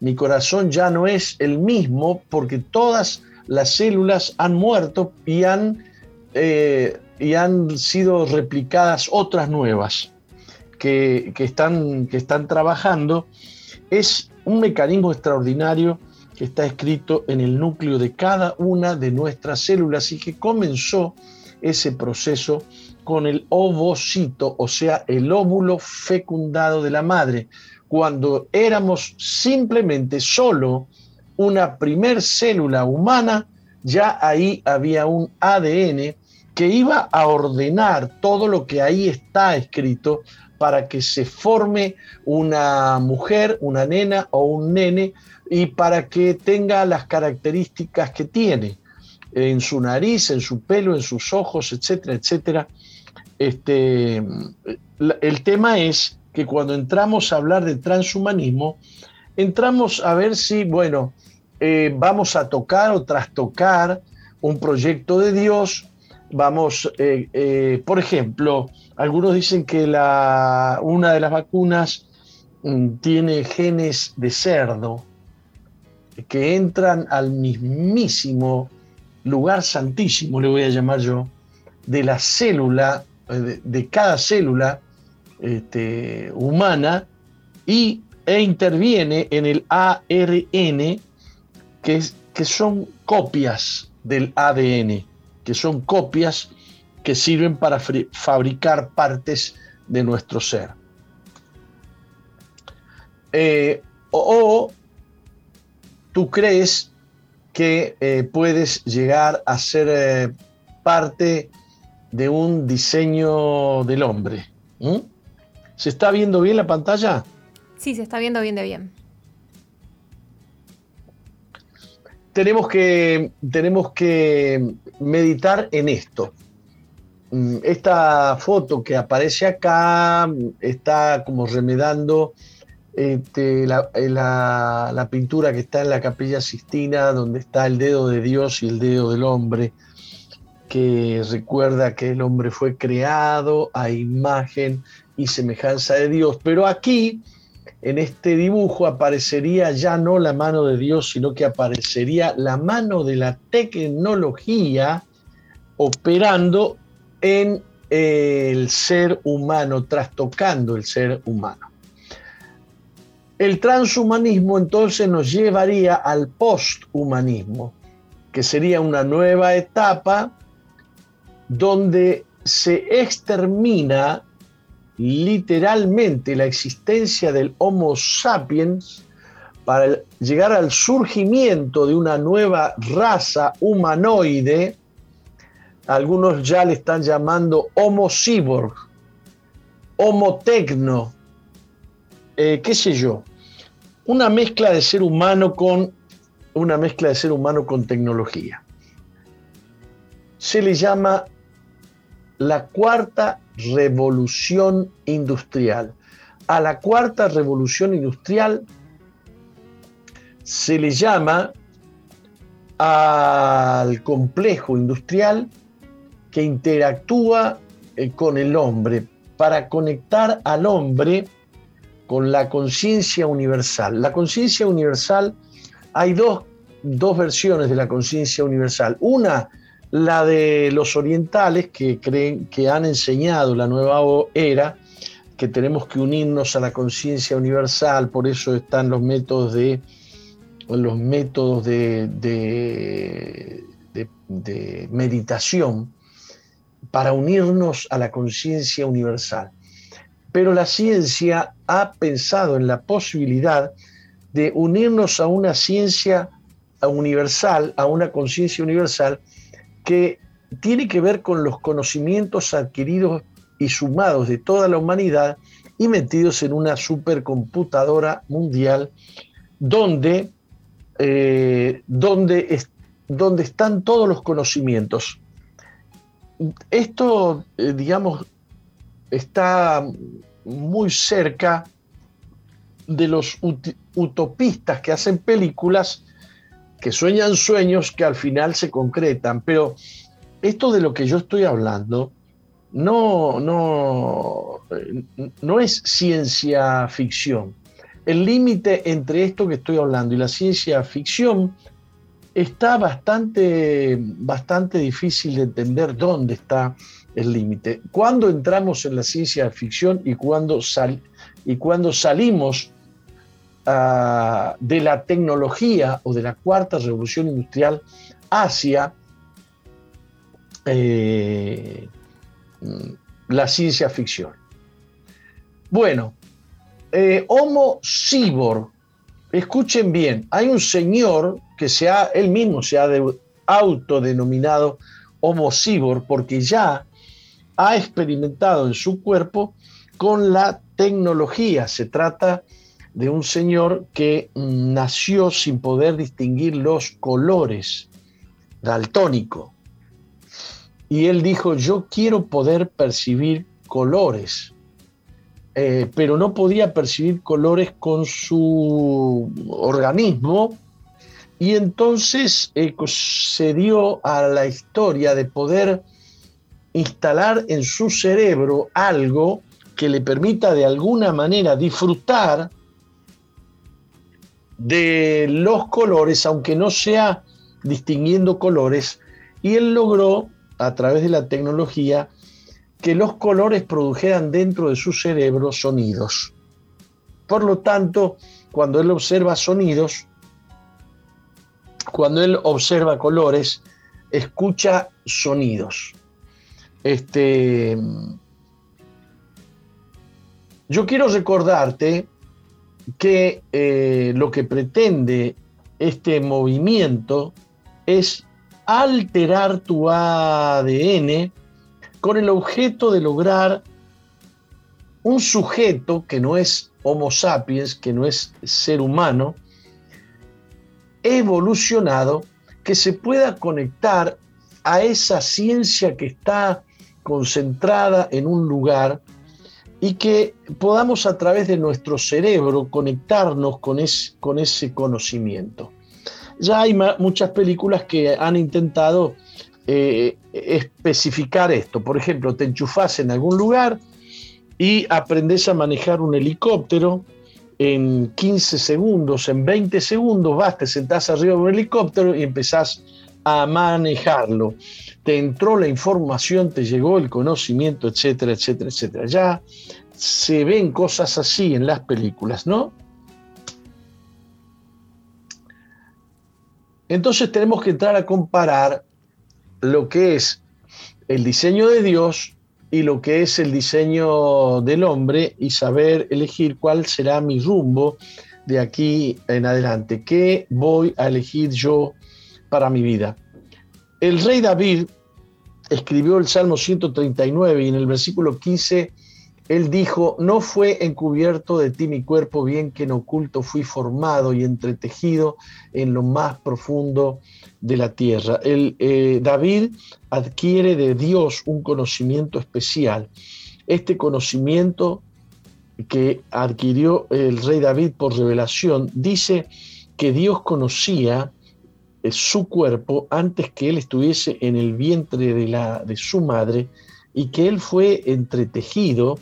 Speaker 1: mi corazón ya no es el mismo porque todas las células han muerto y han, eh, y han sido replicadas otras nuevas que, están, que están trabajando, es un mecanismo extraordinario que está escrito en el núcleo de cada una de nuestras células y que comenzó ese proceso con el ovocito, o sea, el óvulo fecundado de la madre, cuando éramos simplemente solo una primer célula humana, ya ahí había un ADN que iba a ordenar todo lo que ahí está escrito para que se forme una mujer, una nena o un nene y para que tenga las características que tiene en su nariz, en su pelo, en sus ojos, etcétera, etcétera. Este, el tema es que cuando entramos a hablar de transhumanismo, entramos a ver si, bueno, eh, vamos a tocar o trastocar un proyecto de Dios, vamos, eh, eh, por ejemplo, algunos dicen que la, una de las vacunas mm, tiene genes de cerdo que entran al mismísimo lugar santísimo, le voy a llamar yo, de la célula, eh, de, cada célula este, humana y, e interviene en el ARN, que, que son copias del ADN, que son copias que sirven para fabricar partes de nuestro ser. Eh, o, tú crees que eh, puedes llegar a ser eh, parte de un diseño del hombre. ¿Se está viendo bien la pantalla?
Speaker 2: Sí, se está viendo bien de bien.
Speaker 1: Tenemos que, tenemos que meditar en esto. Mm, esta foto que aparece acá está como remedando este, eh, la, pintura que está en la capilla Sistina, donde está el dedo de Dios y el dedo del hombre, que recuerda que el hombre fue creado a imagen y semejanza de Dios. Pero aquí, en este dibujo, aparecería ya no la mano de Dios, sino que aparecería la mano de la tecnología operando en el ser humano, trastocando el ser humano. El transhumanismo entonces nos llevaría al posthumanismo, que sería una nueva etapa donde se extermina literalmente la existencia del Homo sapiens para llegar al surgimiento de una nueva raza humanoide. Algunos ya le están llamando Homo cyborg, Homo tecno, eh, qué sé yo, una mezcla de ser humano con una mezcla de ser humano con tecnología. Se le llama la cuarta revolución industrial. A la cuarta revolución industrial se le llama al complejo industrial que interactúa eh, con el hombre para conectar al hombre con la conciencia universal. La conciencia universal, hay dos, versiones de la conciencia universal. Una, la de los orientales que creen que han enseñado la nueva era, que tenemos que unirnos a la conciencia universal, por eso están los métodos de los métodos de, de meditación para unirnos a la conciencia universal pero la ciencia ha pensado en la posibilidad de unirnos a una ciencia universal, a una conciencia universal que tiene que ver con los conocimientos adquiridos y sumados de toda la humanidad y metidos en una supercomputadora mundial donde, eh, donde, donde están todos los conocimientos. Esto, eh, digamos, está muy cerca de los utopistas que hacen películas que sueñan sueños que al final se concretan. Pero esto de lo que yo estoy hablando no, no, no es ciencia ficción. El límite entre esto que estoy hablando y la ciencia ficción está bastante, bastante difícil de entender dónde está el límite. ¿Cuándo entramos en la ciencia ficción y cuándo, sal, cuando salimos uh, de la tecnología o de la cuarta revolución industrial hacia eh, la ciencia ficción? Bueno, eh, Homo Cyborg, escuchen bien, hay un señor que se ha, él mismo se ha autodenominado Homo Cyborg porque ya ha experimentado en su cuerpo con la tecnología. Se trata de un señor que nació sin poder distinguir los colores, daltónico. Y él dijo, yo quiero poder percibir colores, eh, pero no podía percibir colores con su organismo. Y entonces eh, se dio a la historia de poder instalar en su cerebro algo que le permita de alguna manera disfrutar de los colores, aunque no sea distinguiendo colores, y él logró, a través de la tecnología, que los colores produjeran dentro de su cerebro sonidos. Por lo tanto, cuando él observa sonidos, cuando él observa colores, escucha sonidos. Este, yo quiero recordarte que eh, lo que pretende este movimiento es alterar tu ADN con el objeto de lograr un sujeto que no es Homo sapiens, que no es ser humano, evolucionado, que se pueda conectar a esa ciencia que está concentrada en un lugar y que podamos a través de nuestro cerebro conectarnos con, con ese conocimiento. Ya hay muchas películas que han intentado eh, especificar esto. Por ejemplo, te enchufas en algún lugar y aprendes a manejar un helicóptero en 15 segundos, en 20 segundos, vas, te sentás arriba de un helicóptero y empezás a manejarlo. Te entró la información, te llegó el conocimiento, etcétera, etcétera, etcétera. Ya se ven cosas así en las películas, ¿no? Entonces tenemos que entrar a comparar lo que es el diseño de Dios y lo que es el diseño del hombre y saber elegir cuál será mi rumbo de aquí en adelante. ¿Qué voy a elegir yo para mi vida? El rey David escribió el Salmo 139 y en el versículo 15 él dijo, no fue encubierto de ti mi cuerpo, bien que en oculto fui formado y entretejido en lo más profundo de la tierra. El, eh, David adquiere de Dios un conocimiento especial. Este conocimiento que adquirió el rey David por revelación dice que Dios conocía eh, su cuerpo antes que él estuviese en el vientre de, la, de su madre y que él fue entretejido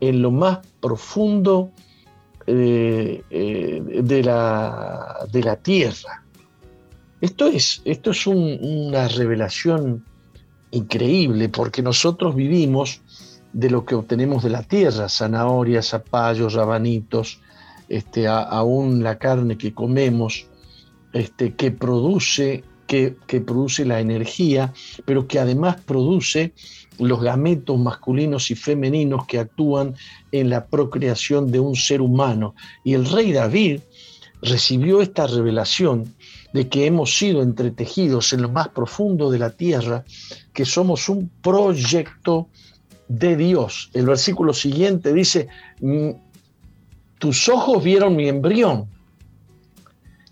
Speaker 1: en lo más profundo eh, de, la, de, la, tierra. Esto es, esto es una revelación increíble porque nosotros vivimos de lo que obtenemos de la tierra, zanahorias, zapallos, rabanitos, este, aún la carne que comemos, este, que produce que, produce la energía, pero que además produce los gametos masculinos y femeninos que actúan en la procreación de un ser humano. Y el rey David recibió esta revelación de que hemos sido entretejidos en lo más profundo de la tierra, que somos un proyecto de Dios. El versículo siguiente dice, mm, tus ojos vieron mi embrión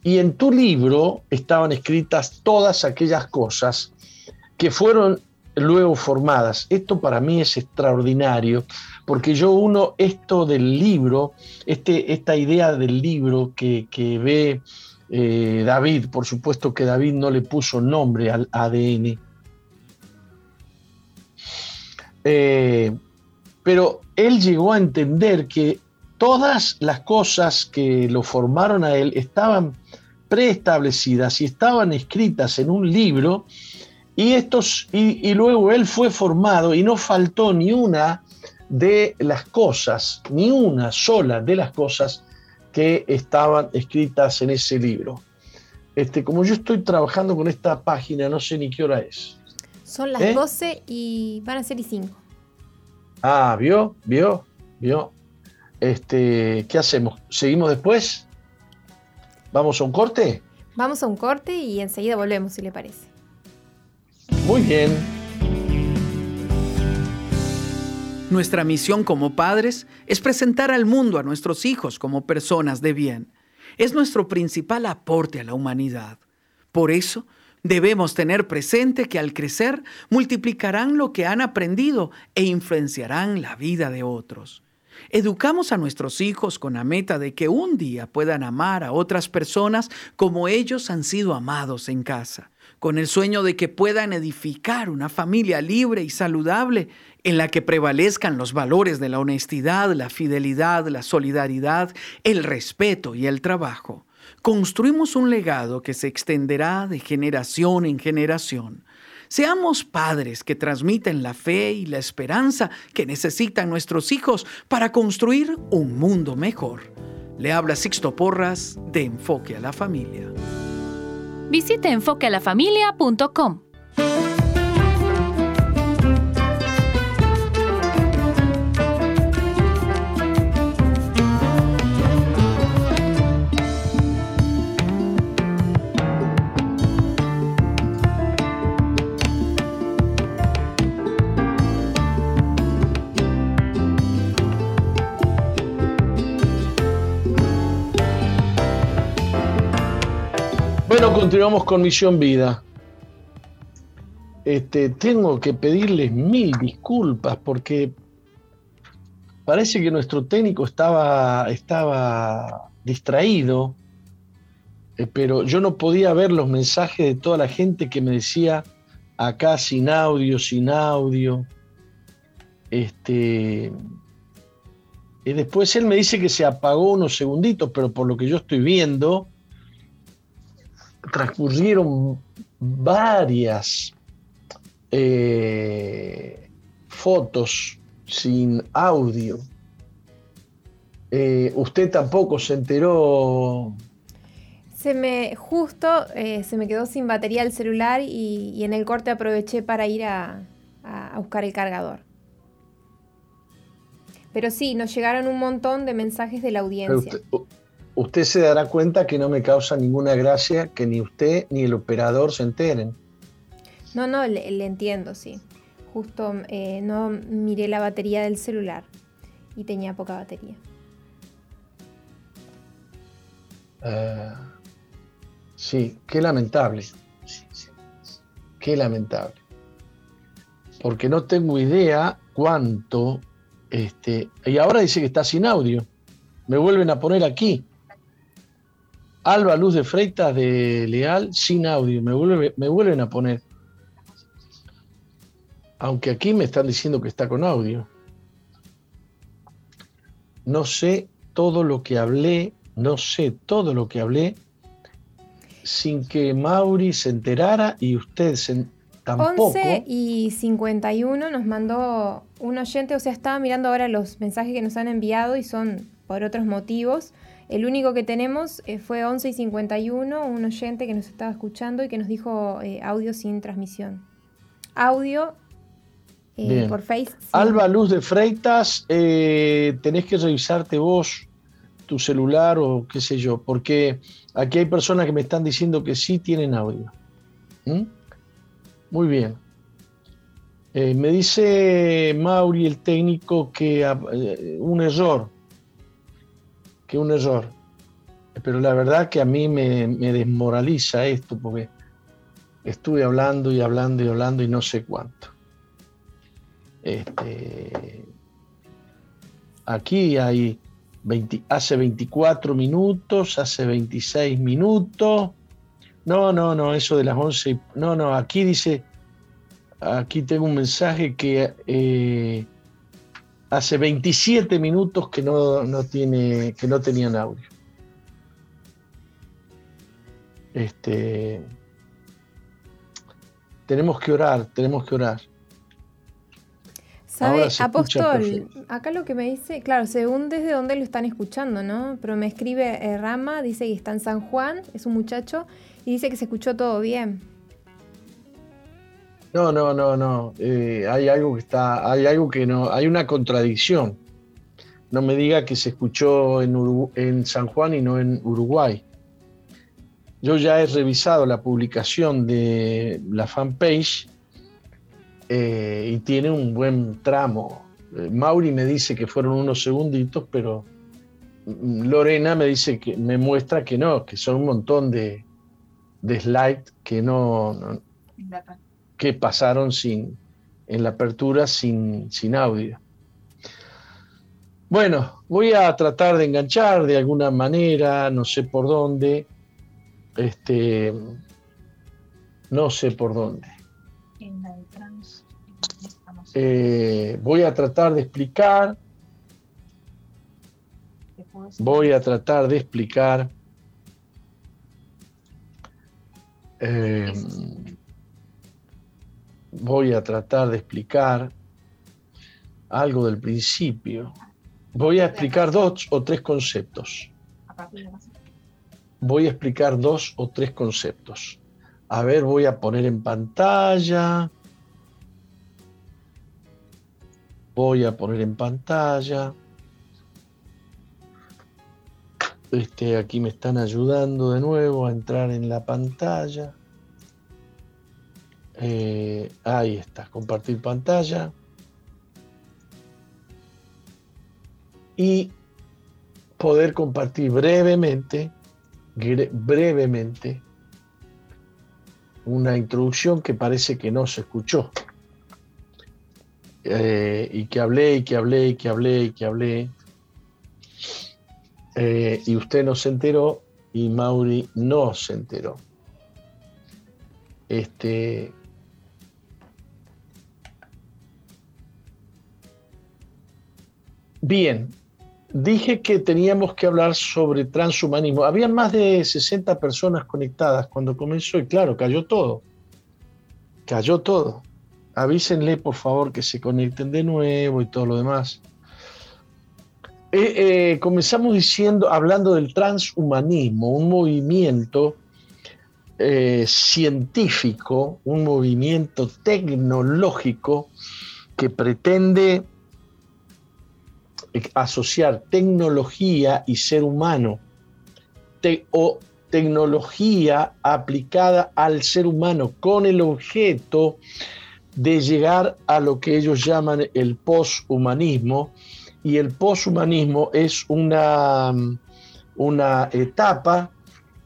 Speaker 1: y en tu libro estaban escritas todas aquellas cosas que fueron luego formadas. Esto para mí es extraordinario, porque yo uno esto del libro, este, esta idea del libro que, ve eh, David, por supuesto que David no le puso nombre al ADN, eh, pero él llegó a entender que todas las cosas que lo formaron a él estaban preestablecidas y estaban escritas en un libro y, estos, y, luego él fue formado y no faltó ni una de las cosas, ni una sola de las cosas que estaban escritas en ese libro. Este, como yo estoy trabajando con esta página, no sé ni qué hora es.
Speaker 2: Son las 12 ¿Eh? y van a ser y 5.
Speaker 1: Ah, ¿vio? ¿Vio? ¿Vio? Este, ¿Qué hacemos? ¿Seguimos después? ¿Vamos a un corte?
Speaker 2: Vamos a un corte y enseguida volvemos, si le parece.
Speaker 1: Muy bien.
Speaker 4: Nuestra misión como padres es presentar al mundo a nuestros hijos como personas de bien. Es nuestro principal aporte a la humanidad. Por eso, debemos tener presente que al crecer multiplicarán lo que han aprendido e influenciarán la vida de otros. Educamos a nuestros hijos con la meta de que un día puedan amar a otras personas como ellos han sido amados en casa, con el sueño de que puedan edificar una familia libre y saludable en la que prevalezcan los valores de la honestidad, la fidelidad, la solidaridad, el respeto y el trabajo. Construimos un legado que se extenderá de generación en generación Seamos padres que transmiten la fe y la esperanza que necesitan nuestros hijos para construir un mundo mejor. Le habla Sixto Porras de Enfoque a la Familia.
Speaker 5: Visite enfoquealafamilia.com.
Speaker 1: Bueno, continuamos con Misión Vida. Este, tengo que pedirles mil disculpas porque parece que nuestro técnico estaba, estaba distraído, eh, pero yo no podía ver los mensajes de toda la gente que me decía acá sin audio, sin audio. Este, y después él me dice que se apagó unos segunditos, pero por lo que yo estoy viendo, transcurrieron varias eh, fotos sin audio. Eh, usted tampoco se enteró.
Speaker 2: Se me justo eh, se me quedó sin batería el celular y, en el corte aproveché para ir a, buscar el cargador. Pero sí, nos llegaron un montón de mensajes de la audiencia
Speaker 1: usted se dará cuenta que no me causa ninguna gracia que ni usted ni el operador se enteren.
Speaker 2: No, no, le, entiendo, sí. Justo eh, no miré la batería del celular y tenía poca batería.
Speaker 1: Ah, sí, qué lamentable. Qué lamentable. Porque no tengo idea cuánto. Este, y ahora dice que está sin audio. Me vuelven a poner aquí. Alba Luz de Freitas de Leal sin audio. Me, vuelven a poner. Aunque aquí me están diciendo que está con audio. No sé todo lo que hablé, no sé todo lo que hablé sin que Mauri se enterara y usted se, tampoco.
Speaker 2: 11 y 51 nos mandó un oyente, o sea, estaba mirando ahora los mensajes que nos han enviado y son por otros motivos. El único que tenemos eh, fue 11 y 51, un oyente que nos estaba escuchando y que nos dijo eh, audio sin transmisión. Audio eh, por Face.
Speaker 1: Alba Luz de Freitas, tenés que revisarte vos tu celular o qué sé yo, porque aquí hay personas que me están diciendo que sí tienen audio. ¿Mm? Muy bien. me dice Mauri, el técnico, que un error un error. Pero la verdad que a mí me, desmoraliza esto porque estuve hablando y hablando y hablando y no sé cuánto. Este, aquí hay hace 24 minutos, hace 26 minutos. No, no, no, eso de las 11. No, no, aquí dice, aquí tengo un mensaje que eh, hace 27 minutos que no, tiene, que no tenían audio. Este, tenemos que orar, tenemos que orar.
Speaker 2: ¿Sabe, Apóstol? Acá lo que me dice, claro, según desde dónde lo están escuchando, ¿no? Pero me escribe eh, Rama, dice que está en San Juan, es un muchacho, y dice que se escuchó todo bien.
Speaker 1: No, no, no, no. Eh, hay algo que está, hay algo que no, hay una contradicción. No me diga que se escuchó en, San Juan y no en Uruguay. Yo ya he revisado la publicación de la fanpage eh, y tiene un buen tramo. Eh, Mauri me dice que fueron unos segunditos, pero Lorena me dice que me muestra que no, que son un montón de, de slides que no que pasaron sin, en la apertura sin, sin audio. Bueno, voy a tratar de enganchar de alguna manera, no sé por dónde. Este, no sé por dónde. Eh, voy a tratar de explicar. Voy a tratar de explicar. Eh, voy a tratar de explicar algo del principio. Voy a explicar dos o tres conceptos. Voy a explicar dos o tres conceptos. A ver, voy a poner en pantalla. Voy a poner en pantalla. Este, aquí me están ayudando de nuevo a entrar en la pantalla. Eh, ahí está, compartir pantalla. Y poder compartir brevemente, brevemente, una introducción que parece que no se escuchó. Eh, y que hablé, y que hablé, y que hablé, y que hablé. Eh, y usted no se enteró y Mauri no se enteró. Este, bien, dije que teníamos que hablar sobre transhumanismo. Habían más de 60 personas conectadas cuando comenzó y claro, cayó todo. Cayó todo. Avísenle por favor que se conecten de nuevo y todo lo demás. Eh, eh, comenzamos diciendo, hablando del transhumanismo, un movimiento eh, científico, un movimiento tecnológico que pretende asociar tecnología y ser humano, o tecnología aplicada al ser humano con el objeto de llegar a lo que ellos llaman el poshumanismo, y el poshumanismo es una, una etapa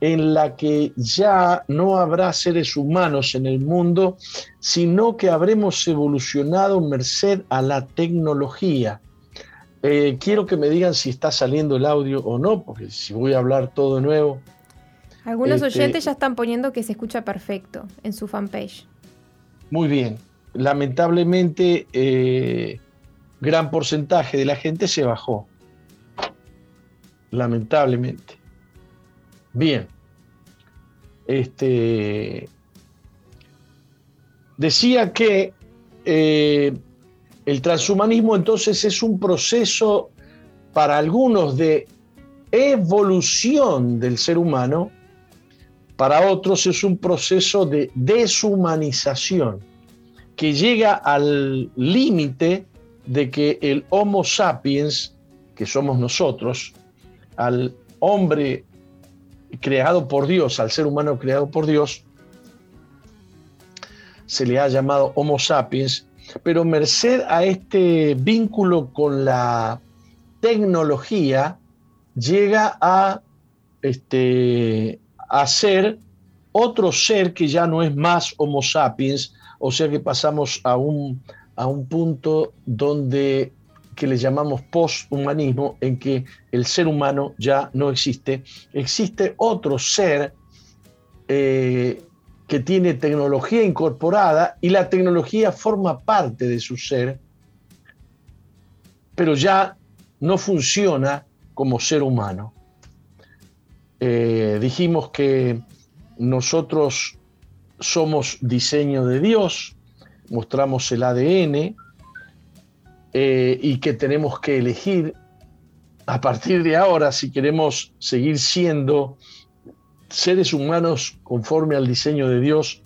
Speaker 1: en la que ya no habrá seres humanos en el mundo, sino que habremos evolucionado merced a la tecnología. Eh, quiero que me digan si está saliendo el audio o no, porque si voy a hablar todo de nuevo.
Speaker 2: Algunos este, oyentes ya están poniendo que se escucha perfecto en su fanpage.
Speaker 1: Muy bien. Lamentablemente, eh, gran porcentaje de la gente se bajó. Lamentablemente. Bien. Este, decía que eh, el transhumanismo entonces es un proceso para algunos de evolución del ser humano, para otros es un proceso de deshumanización que llega al límite de que el Homo sapiens, que somos nosotros, al hombre creado por Dios, al ser humano creado por Dios, se le ha llamado Homo sapiens, pero merced a este vínculo con la tecnología, llega a, este, a ser otro ser que ya no es más Homo sapiens, o sea que pasamos a un, a un punto donde que le llamamos posthumanismo, en que el ser humano ya no existe, existe otro ser eh, que tiene tecnología incorporada y la tecnología forma parte de su ser, pero ya no funciona como ser humano. Eh, dijimos que nosotros somos diseño de Dios, mostramos el ADN eh, y que tenemos que elegir a partir de ahora si queremos seguir siendo seres humanos conforme al diseño de Dios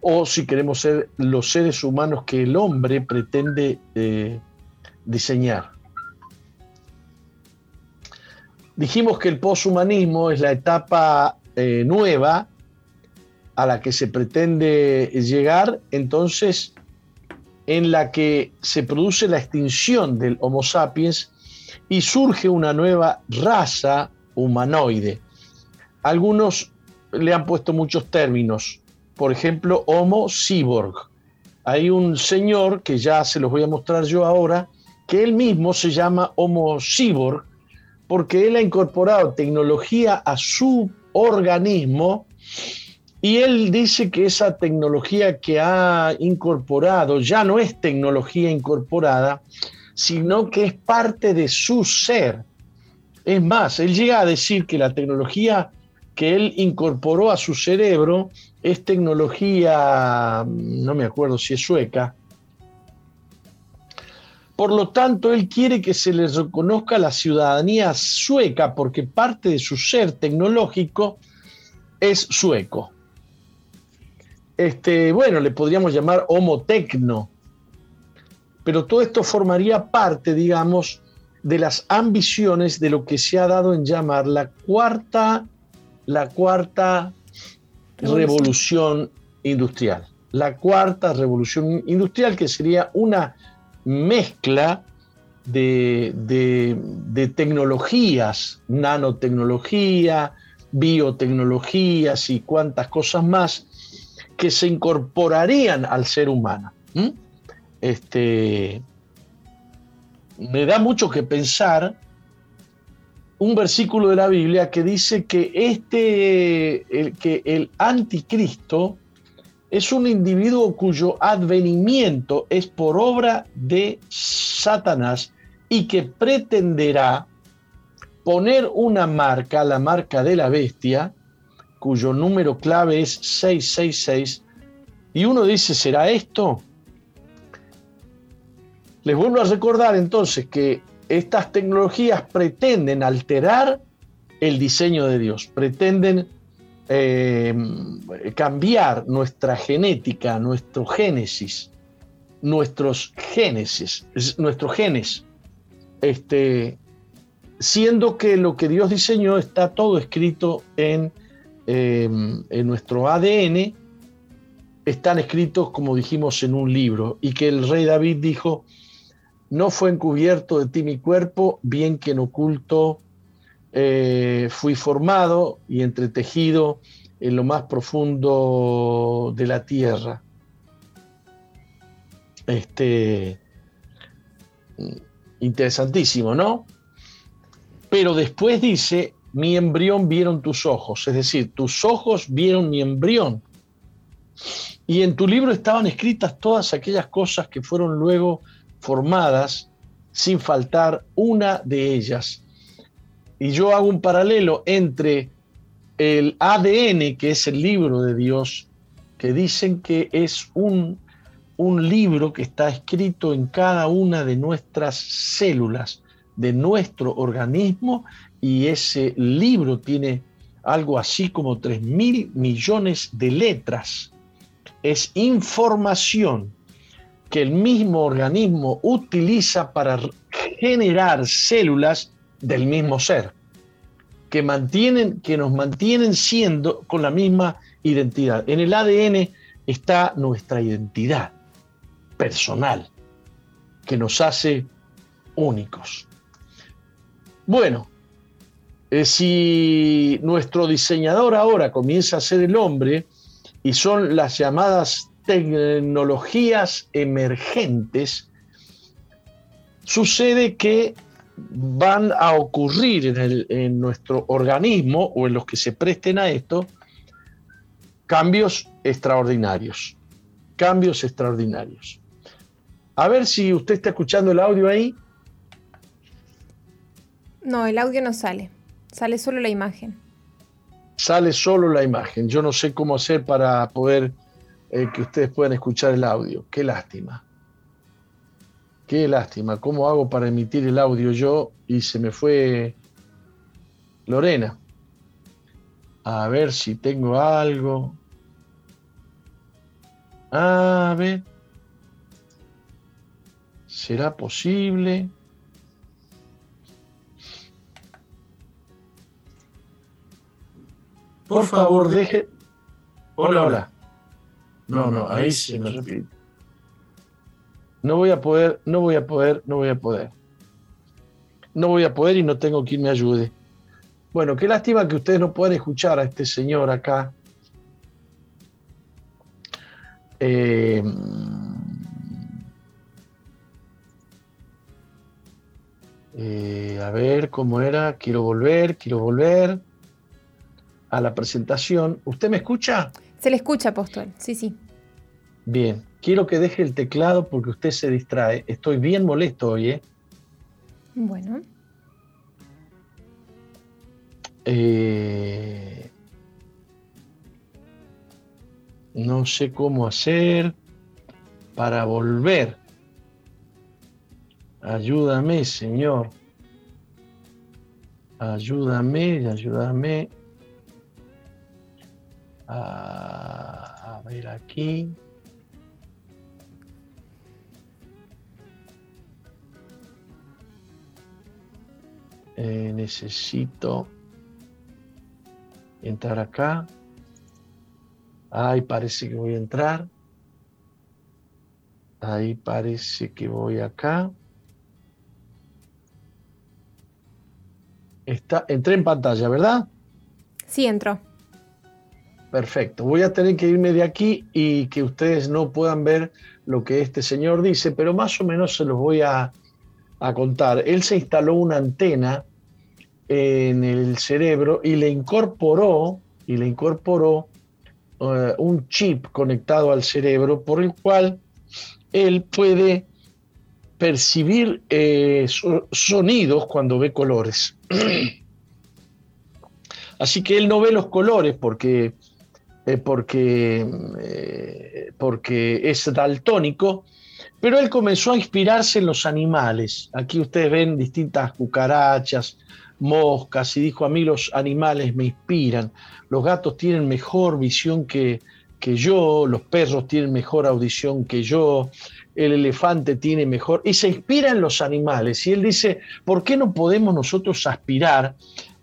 Speaker 1: o si queremos ser los seres humanos que el hombre pretende eh, diseñar. Dijimos que el poshumanismo es la etapa eh, nueva a la que se pretende llegar, entonces en la que se produce la extinción del Homo sapiens y surge una nueva raza humanoide. Algunos le han puesto muchos términos, por ejemplo, Homo cyborg. Hay un señor que ya se los voy a mostrar yo ahora, que él mismo se llama Homo cyborg porque él ha incorporado tecnología a su organismo y él dice que esa tecnología que ha incorporado ya no es tecnología incorporada, sino que es parte de su ser. Es más, él llega a decir que la tecnología que él incorporó a su cerebro es tecnología, no me acuerdo si es sueca. Por lo tanto, él quiere que se le reconozca la ciudadanía sueca porque parte de su ser tecnológico es sueco este, bueno, le podríamos llamar homotecno, pero todo esto formaría parte, digamos, de las ambiciones de lo que se ha dado en llamar la cuarta, la cuarta revolución, industrial. La cuarta revolución industrial, que sería una mezcla de, de tecnologías, nanotecnología, biotecnologías y cuantas cosas más, que se incorporarían al ser humano. Este, me da mucho que pensar un versículo de la Biblia que dice que este, el, que el anticristo es un individuo cuyo advenimiento es por obra de Satanás y que pretenderá poner una marca, la marca de la bestia, cuyo número clave es 666, y uno dice, ¿será esto? Les vuelvo a recordar entonces que estas tecnologías pretenden alterar el diseño de Dios, pretenden eh, cambiar nuestra genética, nuestro génesis, nuestros génesis, nuestros genes, este, siendo que lo que Dios diseñó está todo escrito en, eh, en nuestro ADN, están escritos, como dijimos, en un libro, y que el rey David dijo, no fue encubierto de ti mi cuerpo, bien que en oculto eh, fui formado y entretejido en lo más profundo de la tierra. Este, interesantísimo, ¿no? Pero después dice, mi embrión vieron tus ojos, es decir, tus ojos vieron mi embrión. Y en tu libro estaban escritas todas aquellas cosas que fueron luego formadas sin faltar una de ellas. Y yo hago un paralelo entre el ADN, que es el libro de Dios, que dicen que es un, un libro que está escrito en cada una de nuestras células, de nuestro organismo, y ese libro tiene algo así como 3 mil millones de letras. Es información que el mismo organismo utiliza para generar células del mismo ser, que, mantienen, que nos mantienen siendo con la misma identidad. En el ADN está nuestra identidad personal, que nos hace únicos. Bueno, eh, si nuestro diseñador ahora comienza a ser el hombre y son las llamadas tecnologías emergentes, sucede que van a ocurrir en, en, nuestro organismo o en los que se presten a esto cambios extraordinarios. Cambios extraordinarios. A ver si usted está escuchando el audio ahí.
Speaker 2: No, el audio no sale. Sale solo la imagen.
Speaker 1: Sale solo la imagen. Yo no sé cómo hacer para poder eh, que ustedes puedan escuchar el audio. Qué lástima. Qué lástima. ¿Cómo hago para emitir el audio yo? Y se me fue Lorena. A ver si tengo algo. A ver. ¿Será posible? Por favor, deje. Hola, hola. No, no, ahí se me repite. No voy a poder, no voy a poder, no voy a poder. No voy a poder y no tengo quien me ayude. Bueno, qué lástima que ustedes no puedan escuchar a este señor acá. Eh, eh, a ver cómo era. Quiero volver, quiero volver a la presentación. ¿Usted me escucha?
Speaker 2: Se le escucha, apóstol. Sí, sí.
Speaker 1: Bien. Quiero que deje el teclado porque usted se distrae. Estoy bien molesto hoy, ¿eh?
Speaker 2: Bueno.
Speaker 1: Eh, no sé cómo hacer para volver. Ayúdame, Señor. Ayúdame, ayúdame a, ver aquí. Eh, necesito entrar acá. Ahí parece que voy a entrar. Ahí parece que voy acá. Está, entré en pantalla, ¿verdad?
Speaker 2: Sí, entró.
Speaker 1: Perfecto. Voy a tener que irme de aquí y que ustedes no puedan ver lo que este señor dice, pero más o menos se los voy a, contar. Él se instaló una antena en el cerebro y le incorporó, y le incorporó eh, un chip conectado al cerebro por el cual él puede percibir eh, sonidos cuando ve colores. Así que él no ve los colores porque, eh, porque, porque es daltónico, pero él comenzó a inspirarse en los animales. Aquí ustedes ven distintas cucarachas, moscas, y dijo, a mí los animales me inspiran, los gatos tienen mejor visión que, que yo, los perros tienen mejor audición que yo, el elefante tiene mejor, y se inspira en los animales. Y él dice, ¿por qué no podemos nosotros aspirar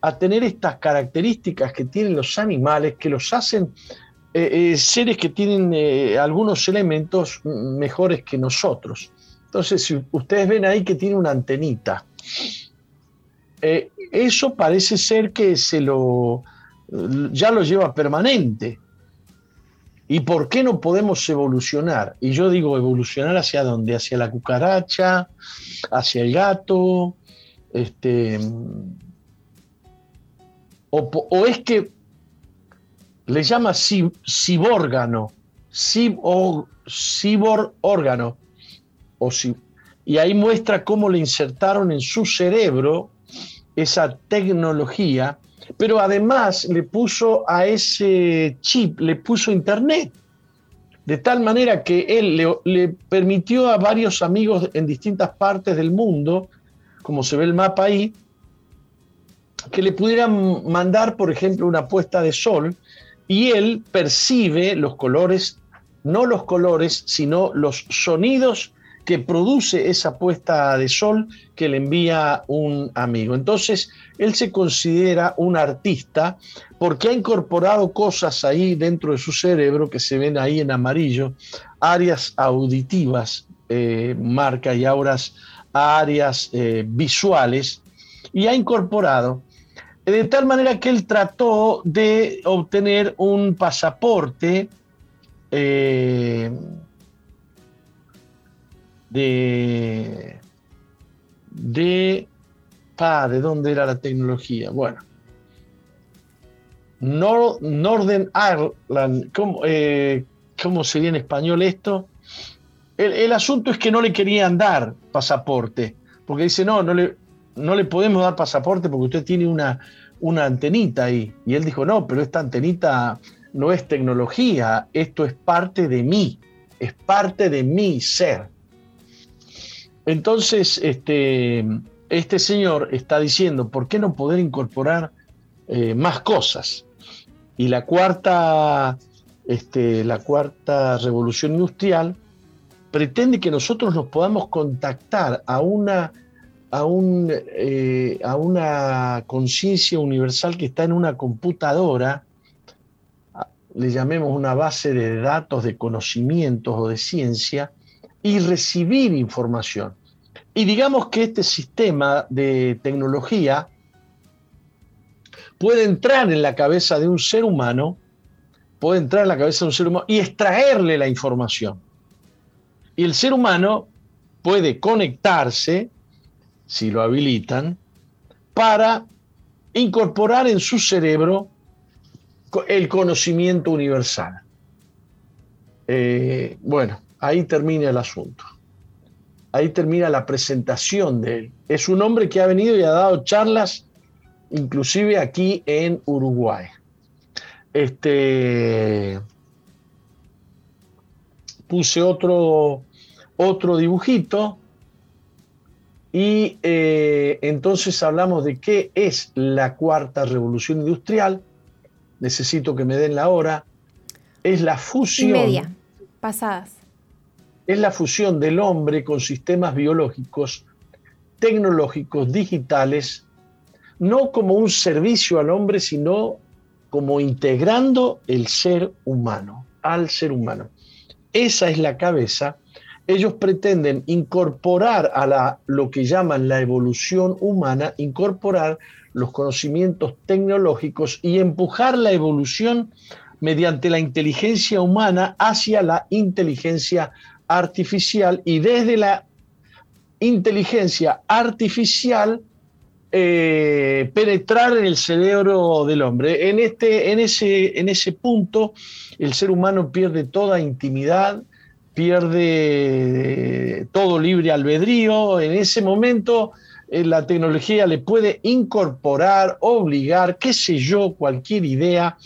Speaker 1: a tener estas características que tienen los animales que los hacen eh, eh, seres que tienen eh, algunos elementos mejores que nosotros? Entonces, si ustedes ven ahí que tiene una antenita, eso parece ser que se lo ya lo lleva permanente. ¿Y por qué no podemos evolucionar? Y yo digo evolucionar hacia dónde? Hacia la cucaracha, hacia el gato, este, o, es que le llama cibórgano, cibor órgano, o y ahí muestra cómo le insertaron en su cerebro esa tecnología, pero además le puso a ese chip, le puso internet, de tal manera que él le, permitió a varios amigos en distintas partes del mundo, como se ve el mapa ahí, que le pudieran mandar, por ejemplo, una puesta de sol y él percibe los colores, no los colores, sino los sonidos que produce esa puesta de sol que le envía un amigo. Entonces, él se considera un artista porque ha incorporado cosas ahí dentro de su cerebro que se ven ahí en amarillo, áreas auditivas, eh, marca y auras, áreas eh, visuales, y ha incorporado de tal manera que él trató de obtener un pasaporte eh, de, de, ¿de dónde era la tecnología? Bueno, Northern Ireland, eh, ¿cómo, sería en español esto? El, asunto es que no le querían dar pasaporte, porque dice, no, no le, no le podemos dar pasaporte porque usted tiene una, una antenita ahí. Y él dijo, no, pero esta antenita no es tecnología, esto es parte de mí, es parte de mi ser. Entonces, este, este señor está diciendo, ¿por qué no poder incorporar eh, más cosas? Y la cuarta, este, la cuarta revolución industrial pretende que nosotros nos podamos contactar a una, eh, a una conciencia universal que está en una computadora, le llamemos una base de datos, de conocimientos o de ciencia, y recibir información. Y digamos que este sistema de tecnología puede entrar en la cabeza de un ser humano, puede entrar en la cabeza de un ser humano y extraerle la información. Y el ser humano puede conectarse, si lo habilitan, para incorporar en su cerebro el conocimiento universal. Eh, bueno, ahí termina el asunto. Ahí termina la presentación de él. Es un hombre que ha venido y ha dado charlas, inclusive aquí en Uruguay. Este, puse otro, otro dibujito y eh, entonces hablamos de qué es la cuarta revolución industrial. Necesito que me den la hora. Es la fusión.
Speaker 2: media, pasadas
Speaker 1: es la fusión del hombre con sistemas biológicos, tecnológicos, digitales, no como un servicio al hombre, sino como integrando el ser humano, al ser humano. Esa es la cabeza. Ellos pretenden incorporar a la, lo que llaman la evolución humana, incorporar los conocimientos tecnológicos y empujar la evolución mediante la inteligencia humana hacia la inteligencia artificial y desde la inteligencia artificial eh, penetrar en el cerebro del hombre. En, este, en, ese, en ese punto el ser humano pierde toda intimidad, pierde eh, todo libre albedrío. En ese momento eh, la tecnología le puede incorporar, obligar, qué sé yo, cualquier idea.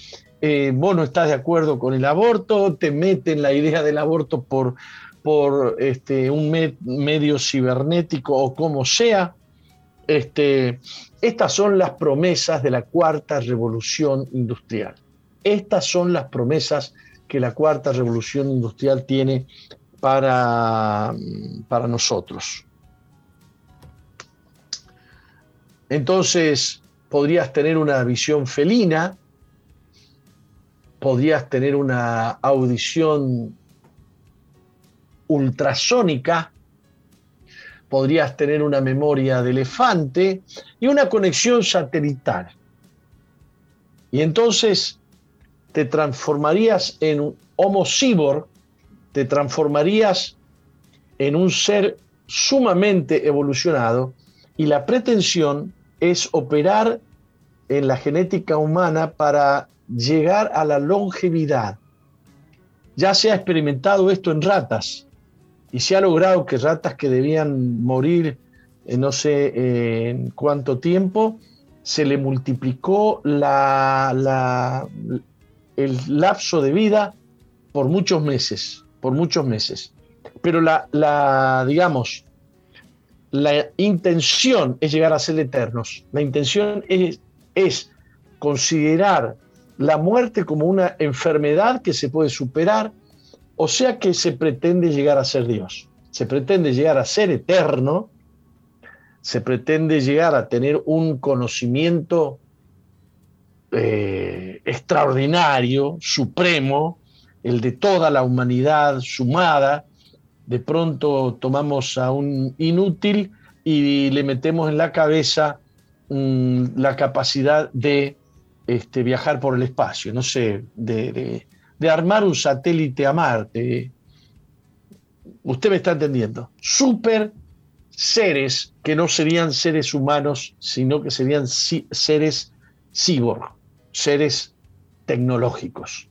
Speaker 1: vos no estás de acuerdo con el aborto, te meten la idea del aborto por, por este, un medio cibernético o como sea. Este, estas son las promesas de la cuarta revolución industrial. Estas son las promesas que la cuarta revolución industrial tiene para, para nosotros. Entonces, podrías tener una visión felina, podrías tener una audición ultrasónica, podrías tener una memoria de elefante y una conexión satelital. Y entonces te transformarías en un homo cyborg, te transformarías en un ser sumamente evolucionado y la pretensión es operar en la genética humana para llegar a la longevidad. Ya se ha experimentado esto en ratas y se ha logrado que ratas que debían morir no sé en cuánto tiempo, se le multiplicó la, el lapso de vida por muchos meses, por muchos meses. Pero la, la, digamos, la intención es llegar a ser eternos. La intención es, es considerar la muerte como una enfermedad que se puede superar o sea que se pretende llegar a ser Dios, se pretende llegar a ser eterno, se pretende llegar a tener un conocimiento eh, extraordinario, supremo, el de toda la humanidad sumada. De pronto tomamos a un inútil y le metemos en la cabeza mm, la capacidad de este, viajar por el espacio, no sé, de de armar un satélite a Marte. Usted me está entendiendo. Super seres que no serían seres humanos, sino que serían seres cyborg, seres tecnológicos.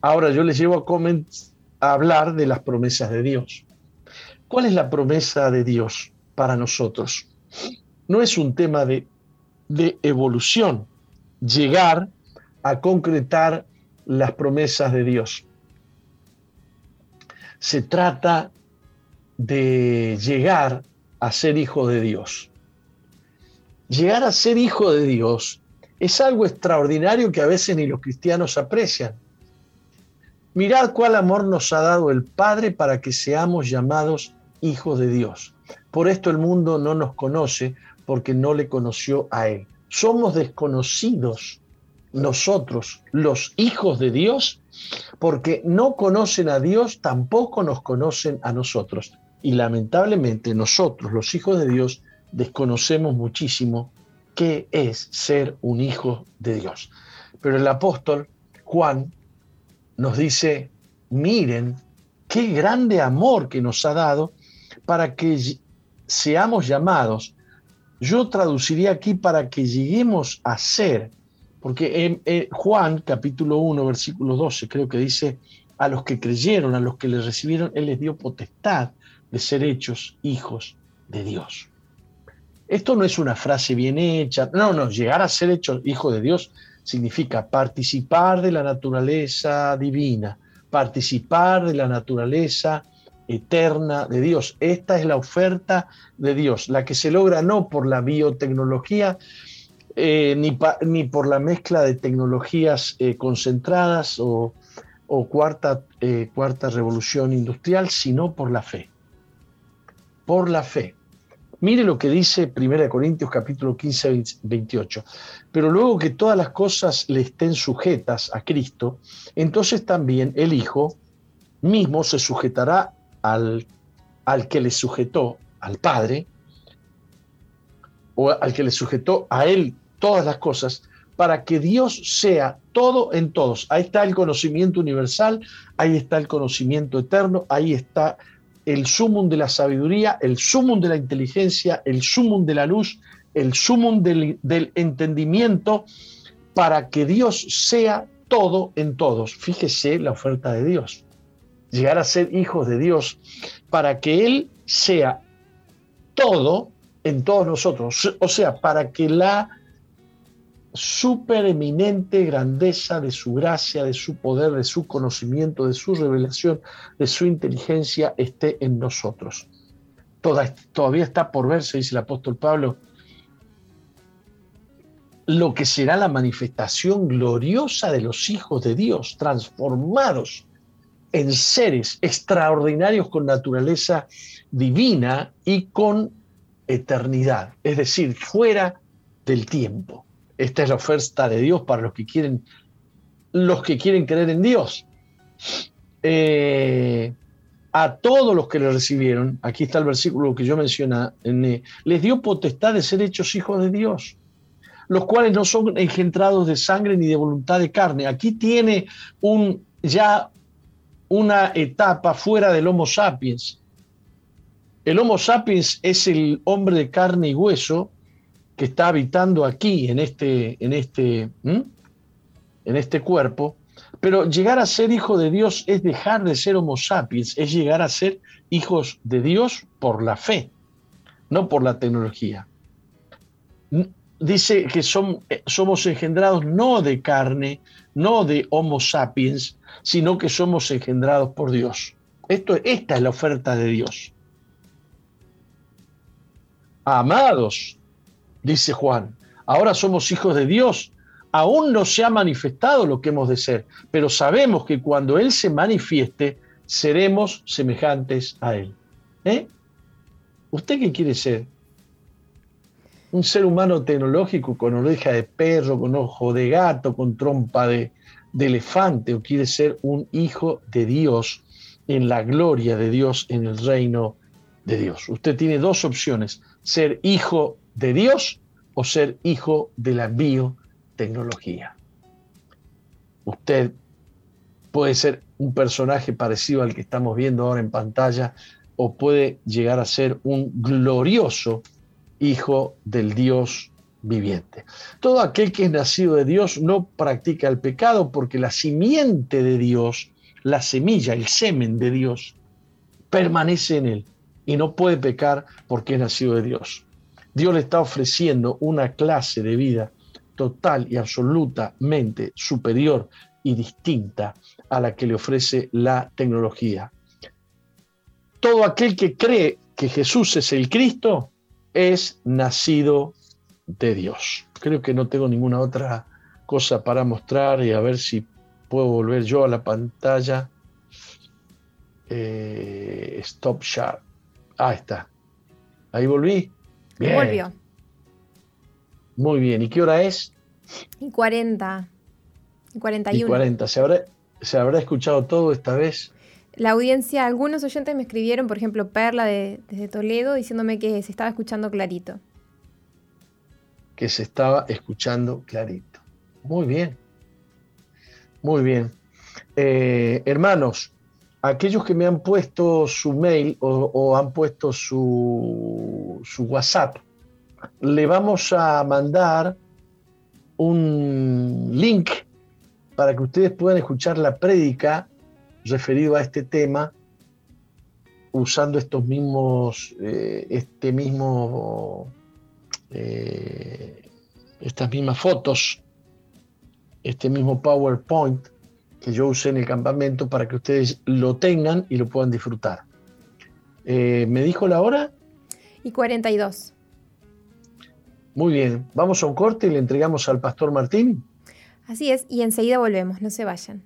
Speaker 1: Ahora yo les llevo a, a hablar de las promesas de Dios. ¿Cuál es la promesa de Dios para nosotros? No es un tema de, de evolución, llegar a concretar las promesas de Dios. Se trata de llegar a ser hijo de Dios. Llegar a ser hijo de Dios es algo extraordinario que a veces ni los cristianos aprecian. Mirad cuál amor nos ha dado el Padre para que seamos llamados hijos de Dios. Por esto el mundo no nos conoce porque no le conoció a Él. Somos desconocidos nosotros, los hijos de Dios, porque no conocen a Dios, tampoco nos conocen a nosotros. Y lamentablemente nosotros, los hijos de Dios, desconocemos muchísimo qué es ser un hijo de Dios. Pero el apóstol Juan nos dice, miren qué grande amor que nos ha dado para que seamos llamados. Yo traduciría aquí para que lleguemos a ser porque en, Juan capítulo 1, versículo 12, creo que dice, a los que creyeron, a los que le recibieron, Él les dio potestad de ser hechos hijos de Dios. Esto no es una frase bien hecha, no, no, llegar a ser hechos hijos de Dios significa participar de la naturaleza divina, participar de la naturaleza eterna de Dios. Esta es la oferta de Dios, la que se logra no por la biotecnología, eh, ni, por la mezcla de tecnologías eh, concentradas o, cuarta, eh, cuarta revolución industrial, sino por la fe. Por la fe. Mire lo que dice 1 Corintios capítulo 15, 28. Pero luego que todas las cosas le estén sujetas a Cristo, entonces también el Hijo mismo se sujetará al, al que le sujetó, al Padre, o al que le sujetó a Él todas las cosas para que Dios sea todo en todos. Ahí está el conocimiento universal, ahí está el conocimiento eterno, ahí está el sumum de la sabiduría, el sumum de la inteligencia, el sumum de la luz, el sumum del, del entendimiento, para que Dios sea todo en todos. Fíjese la oferta de Dios. Llegar a ser hijos de Dios para que Él sea todo en todos nosotros. O sea, para que la supereminente grandeza de su gracia, de su poder, de su conocimiento, de su revelación, de su inteligencia esté en nosotros. Toda, todavía está por verse, dice el apóstol Pablo, lo que será la manifestación gloriosa de los hijos de Dios, transformados en seres extraordinarios con naturaleza divina y con eternidad, es decir, fuera del tiempo. Esta es la oferta de Dios para los que quieren, los que quieren creer en Dios. Eh, a todos los que le recibieron, aquí está el versículo que yo mencioné, les dio potestad de ser hechos hijos de Dios, los cuales no son engendrados de sangre ni de voluntad de carne. Aquí tiene un, ya una etapa fuera del Homo sapiens. El Homo sapiens es el hombre de carne y hueso que está habitando aquí, en este, en este, en este cuerpo, pero llegar a ser hijo de Dios es dejar de ser homo sapiens, es llegar a ser hijos de Dios por la fe, no por la tecnología. Dice que eh, somos engendrados no de carne, no de homo sapiens, sino que somos engendrados por Dios. Esto, esta es la oferta de Dios. Amados, dice Juan. Ahora somos hijos de Dios. Aún no se ha manifestado lo que hemos de ser, pero sabemos que cuando Él se manifieste, seremos semejantes a Él. ¿Eh? ¿Usted qué quiere ser? Un ser humano tecnológico con oreja de perro, con ojo de gato, con trompa de, de elefante, o quiere ser un hijo de Dios en la gloria de Dios, en el reino de Dios. Usted tiene dos opciones, ser hijo de Dios o ser hijo de la biotecnología. Usted puede ser un personaje parecido al que estamos viendo ahora en pantalla o puede llegar a ser un glorioso hijo del Dios viviente. Todo aquel que es nacido de Dios no practica el pecado porque la simiente de Dios, la semilla, el semen de Dios, permanece en él y no puede pecar porque es nacido de Dios. Dios le está ofreciendo una clase de vida total y absolutamente superior y distinta a la que le ofrece la tecnología. Todo aquel que cree que Jesús es el Cristo es nacido de Dios. Creo que no tengo ninguna otra cosa para mostrar y a ver si puedo volver yo a la pantalla. Eh, stop share. Ahí está. Ahí volví.
Speaker 2: Volvió.
Speaker 1: Muy bien. ¿Y qué hora es?
Speaker 2: Y 40. Y 41.
Speaker 1: Y 40. ¿Se habrá, ¿Se habrá escuchado todo esta vez?
Speaker 2: La audiencia, algunos oyentes me escribieron, por ejemplo, Perla de, desde Toledo, diciéndome que se estaba escuchando clarito.
Speaker 1: Que se estaba escuchando clarito. Muy bien. Muy bien. Eh, hermanos, aquellos que me han puesto su mail o, han puesto su, WhatsApp, le vamos a mandar un link para que ustedes puedan escuchar la prédica referido a este tema usando estos mismos, eh, este mismo, eh, estas mismas fotos, este mismo PowerPoint que yo usé en el campamento para que ustedes lo tengan y lo puedan disfrutar. Eh, ¿Me dijo la hora?
Speaker 2: Y 42.
Speaker 1: Muy bien, vamos a un corte y le entregamos al pastor Martín.
Speaker 2: Así es, y enseguida volvemos, no se vayan.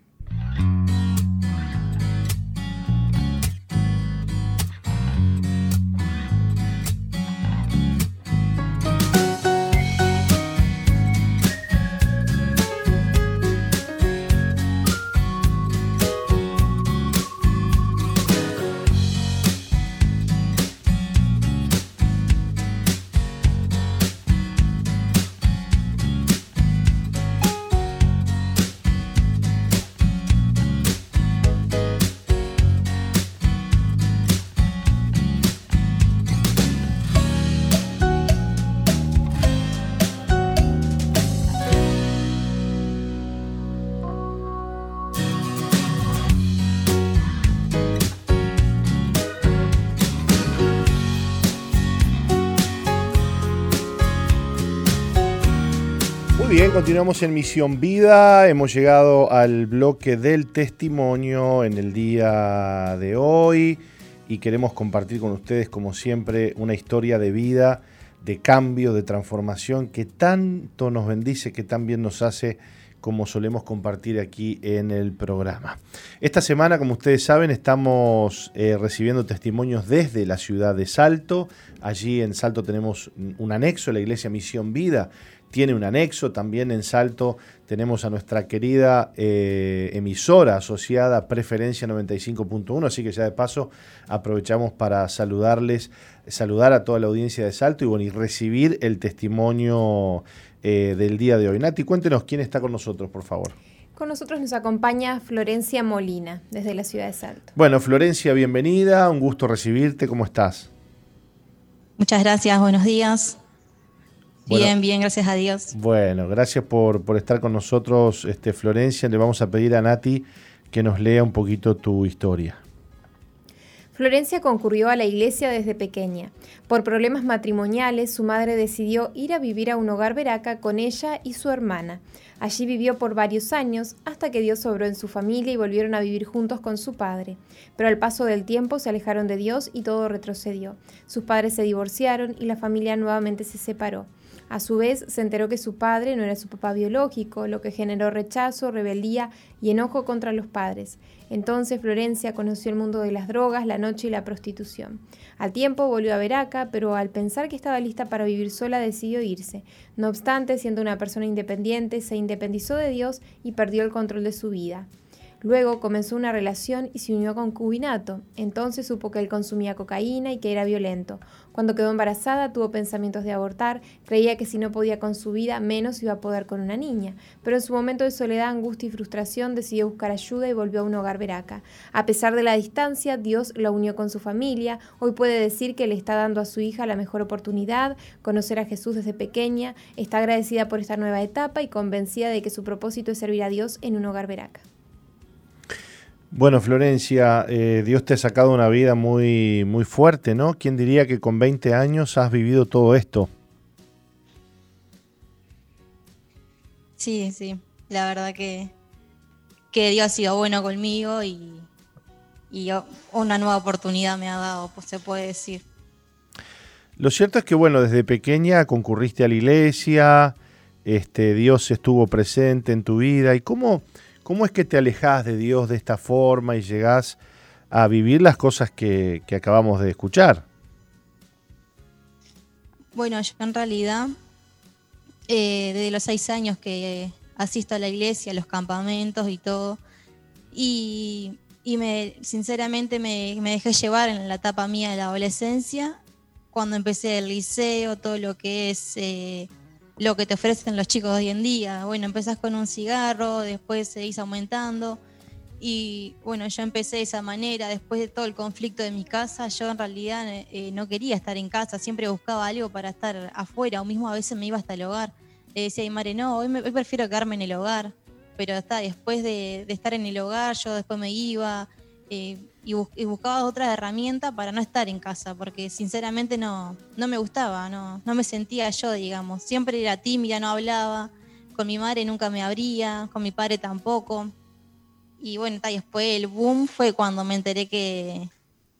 Speaker 6: Continuamos en Misión Vida. Hemos llegado al bloque del testimonio en el día de hoy y queremos compartir con ustedes, como siempre, una historia de vida, de cambio, de transformación que tanto nos bendice, que tan bien nos hace como solemos compartir aquí en el programa. Esta semana, como ustedes saben, estamos eh, recibiendo testimonios desde la ciudad de Salto. Allí en Salto tenemos un anexo, la iglesia Misión Vida tiene un anexo. También en Salto tenemos a nuestra querida eh, emisora asociada Preferencia 95.1, así que ya de paso aprovechamos para saludarles, saludar a toda la audiencia de Salto y, bueno, y recibir el testimonio eh, del día de hoy. Nati, cuéntenos quién está con nosotros, por favor.
Speaker 2: Con nosotros nos acompaña Florencia Molina, desde la ciudad de Salto.
Speaker 6: Bueno, Florencia, bienvenida, un gusto recibirte, ¿cómo estás?
Speaker 7: Muchas gracias, buenos días bien, bien, gracias a Dios.
Speaker 6: Bueno, gracias por, por, estar con nosotros, este, Florencia. Le vamos a pedir a Nati que nos lea un poquito tu historia.
Speaker 2: Florencia concurrió a la iglesia desde pequeña. Por problemas matrimoniales, su madre decidió ir a vivir a un hogar veraca con ella y su hermana. Allí vivió por varios años hasta que Dios sobró en su familia y volvieron a vivir juntos con su padre. Pero al paso del tiempo se alejaron de Dios y todo retrocedió. Sus padres se divorciaron y la familia nuevamente se separó. A su vez, se enteró que su padre no era su papá biológico, lo que generó rechazo, rebeldía y enojo contra los padres. Entonces Florencia conoció el mundo de las drogas, la noche y la prostitución. Al tiempo volvió a Veraca, pero al pensar que estaba lista para vivir sola decidió irse. No obstante, siendo una persona independiente, se independizó de Dios y perdió el control de su vida. Luego comenzó una relación y se unió con Cubinato. Entonces supo que él consumía cocaína y que era violento. Cuando quedó embarazada tuvo pensamientos de abortar, creía que si no podía con su vida, menos iba a poder con una niña. Pero en su momento de soledad, angustia y frustración decidió buscar ayuda y volvió a un hogar veraca. A pesar de la distancia, Dios la unió con su familia. Hoy puede decir que le está dando a su hija la mejor oportunidad, conocer a Jesús desde pequeña, está agradecida por esta nueva etapa y convencida de que su propósito es servir a Dios en un hogar veraca.
Speaker 6: Bueno, Florencia, eh, Dios te ha sacado una vida muy, muy fuerte, ¿no? ¿Quién diría que con 20 años has vivido todo esto?
Speaker 7: Sí, sí, la verdad que, que Dios ha sido bueno conmigo y, y una nueva oportunidad me ha dado, pues se puede decir.
Speaker 6: Lo cierto es que, bueno, desde pequeña concurriste a la iglesia, este, Dios estuvo presente en tu vida. ¿Y cómo, ¿Cómo es que te alejas de Dios de esta forma y llegás a vivir las cosas que, acabamos de escuchar?
Speaker 7: Bueno, yo en realidad, eh, desde los seis años que asisto a la iglesia, a los campamentos y todo, y, me, sinceramente me, dejé llevar en la etapa mía de la adolescencia, cuando empecé el liceo, todo lo que es eh, lo que te ofrecen los chicos hoy en día. Bueno, empezás con un cigarro, después seguís aumentando. Y bueno, yo empecé de esa manera, después de todo el conflicto de mi casa, yo en realidad eh, no quería estar en casa, siempre buscaba algo para estar afuera, o mismo a veces me iba hasta el hogar. Le decía a madre, no, hoy, me, prefiero quedarme en el hogar, pero hasta después de, estar en el hogar, yo después me iba, eh, y, buscaba otra herramienta para no estar en casa, porque sinceramente no, no me gustaba, no, no me sentía yo, digamos. Siempre era tímida, no hablaba, con mi madre nunca me abría, con mi padre tampoco. Y bueno, después el boom fue cuando me enteré que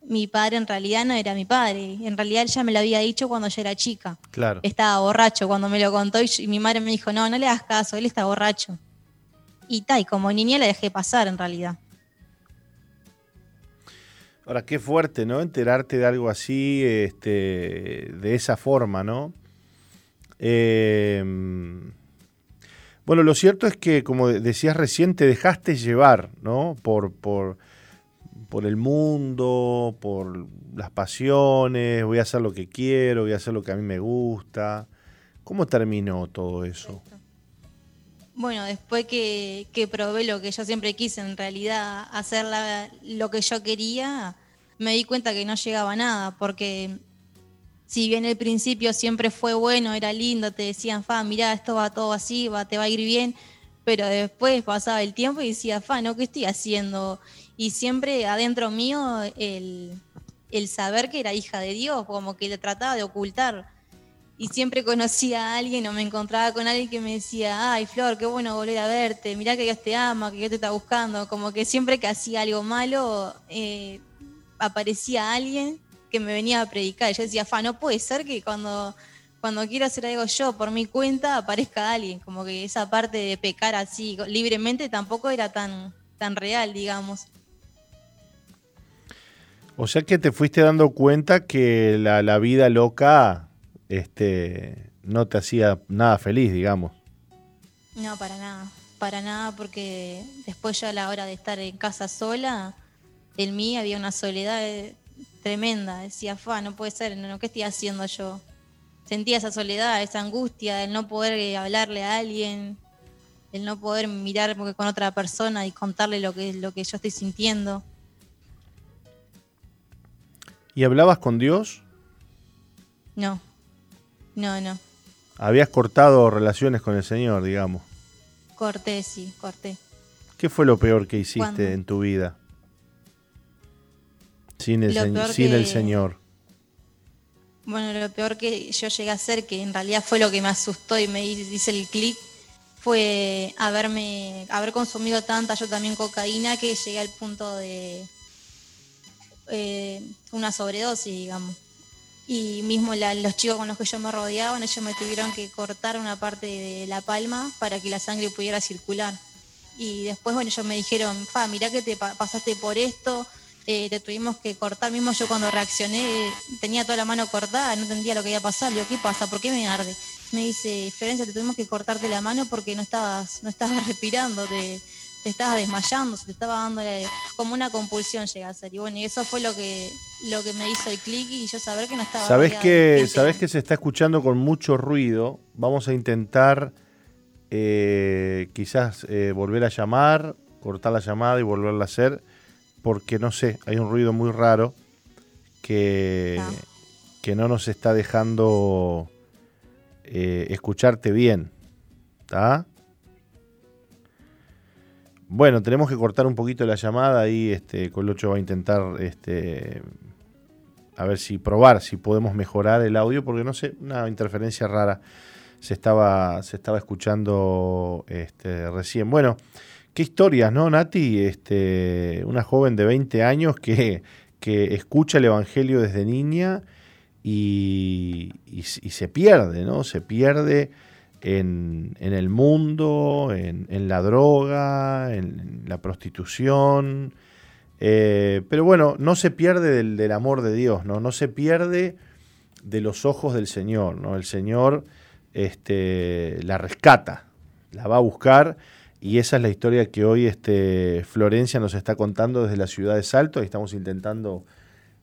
Speaker 7: mi padre en realidad no era mi padre. En realidad él ya me lo había dicho cuando yo era chica.
Speaker 6: Claro.
Speaker 7: Estaba borracho cuando me lo contó y, mi madre me dijo, no, no le hagas caso, él está borracho. Y tal, como niña le dejé pasar en realidad.
Speaker 6: Ahora, qué fuerte, ¿no? Enterarte de algo así, este, de esa forma, ¿no? Em, bueno, lo cierto es que, como decías recién, te dejaste llevar, ¿no? Por, por, por el mundo, por las pasiones, voy a hacer lo que quiero, voy a hacer lo que a mí me gusta. ¿Cómo terminó todo eso?
Speaker 7: Bueno, después que, probé lo que yo siempre quise, en realidad hacer lo que yo quería, me di cuenta que no llegaba a nada, porque si bien el principio siempre fue bueno, era lindo, te decían, fa, mira, esto va todo así, te va a ir bien, pero después pasaba el tiempo y decía, fa, ¿no? ¿Qué estoy haciendo? Y siempre adentro mío el saber que era hija de Dios, como que le trataba de ocultar y siempre conocía a alguien o me encontraba con alguien que me decía, ay Flor, qué bueno volver a verte, mirá que Dios te ama, que Dios te está buscando, como que siempre que hacía algo malo eh, aparecía alguien que me venía a predicar. Yo decía, fa, no puede ser que cuando, cuando quiero hacer algo yo por mi cuenta aparezca alguien, como que esa parte de pecar así libremente tampoco era tan, tan real, digamos.
Speaker 6: O sea que te fuiste dando cuenta que la vida loca este, no te hacía nada feliz, digamos.
Speaker 7: No, para nada, para nada, porque después ya a la hora de estar en casa sola, en mí había una soledad eh, tremenda. Decía, fa, no puede ser, no, ¿qué estoy haciendo yo? Sentía esa soledad, esa angustia, el no poder eh, hablarle a alguien, el no poder mirar con otra persona y contarle lo que, lo que yo estoy sintiendo.
Speaker 6: ¿Y hablabas con Dios?
Speaker 7: No. No, no.
Speaker 6: Habías cortado relaciones con el Señor, digamos.
Speaker 7: Corté, sí, corté.
Speaker 6: ¿Qué fue lo peor que hiciste en tu vida? Sin, el, sin el Señor.
Speaker 7: Bueno, lo peor que yo llegué a hacer, que en realidad fue lo que me asustó y me hice el clic, fue haberme, haber consumido tanta yo también cocaína que llegué al punto de eh, una sobredosis, digamos y mismo los chicos con los que yo me rodeaba, ellos me tuvieron que cortar una parte de la palma para que la sangre pudiera circular. Y después, bueno, ellos me dijeron, fa, mirá que te pasaste por esto, eh, te tuvimos que cortar, mismo yo cuando reaccioné tenía toda la mano cortada, no entendía lo que iba a pasar, le digo, ¿qué pasa? ¿Por qué me arde? Me dice, Ferencia, te tuvimos que cortarte la mano porque no estabas, no estabas respirando, te, te estabas desmayando, se te estaba dando como una compulsión llega a ser. Y bueno, y eso fue lo que, lo que me hizo el clic y yo saber que no estaba.
Speaker 6: Sabes que, sabes que se está escuchando con mucho ruido. Vamos a intentar eh, quizás eh, volver a llamar, cortar la llamada y volverla a hacer, porque no sé, hay un ruido muy raro que, ah. que no nos está dejando eh, escucharte bien. ¿Está? Bueno, tenemos que cortar un poquito la llamada y este, Colocho va a intentar este, a ver si probar, si podemos mejorar el audio, porque no sé, una interferencia rara se estaba, se estaba escuchando este, recién. Bueno, qué historias, ¿no, Nati? Este, una joven de 20 años que, que escucha el Evangelio desde niña y, y se pierde, ¿no? Se pierde en, el mundo, en, la droga, en, la prostitución. Eh, pero bueno, no se pierde del, amor de Dios, ¿no? no se pierde de los ojos del Señor. ¿no? El Señor este, la rescata, la va a buscar. Y esa es la historia que hoy este, Florencia nos está contando desde la ciudad de Salto. estamos intentando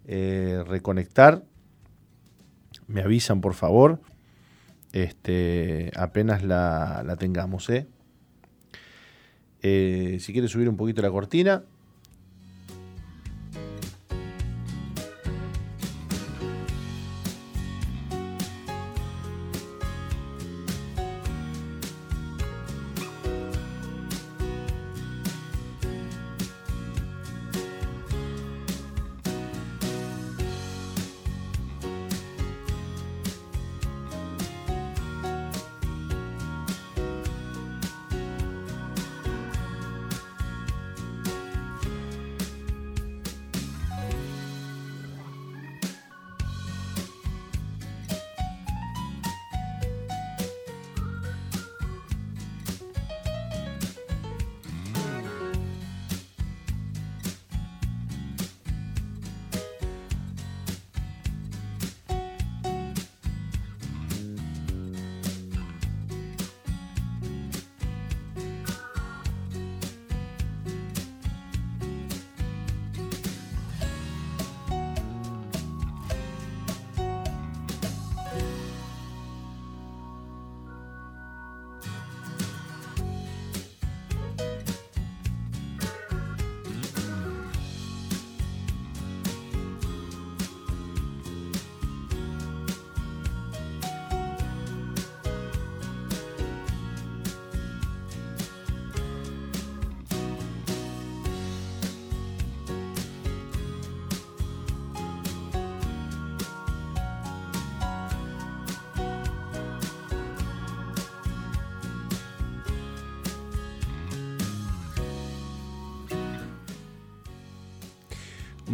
Speaker 6: eh, reconectar. Me avisan, por favor este, apenas la, tengamos. ¿eh? ¿eh? si quieres subir un poquito la cortina.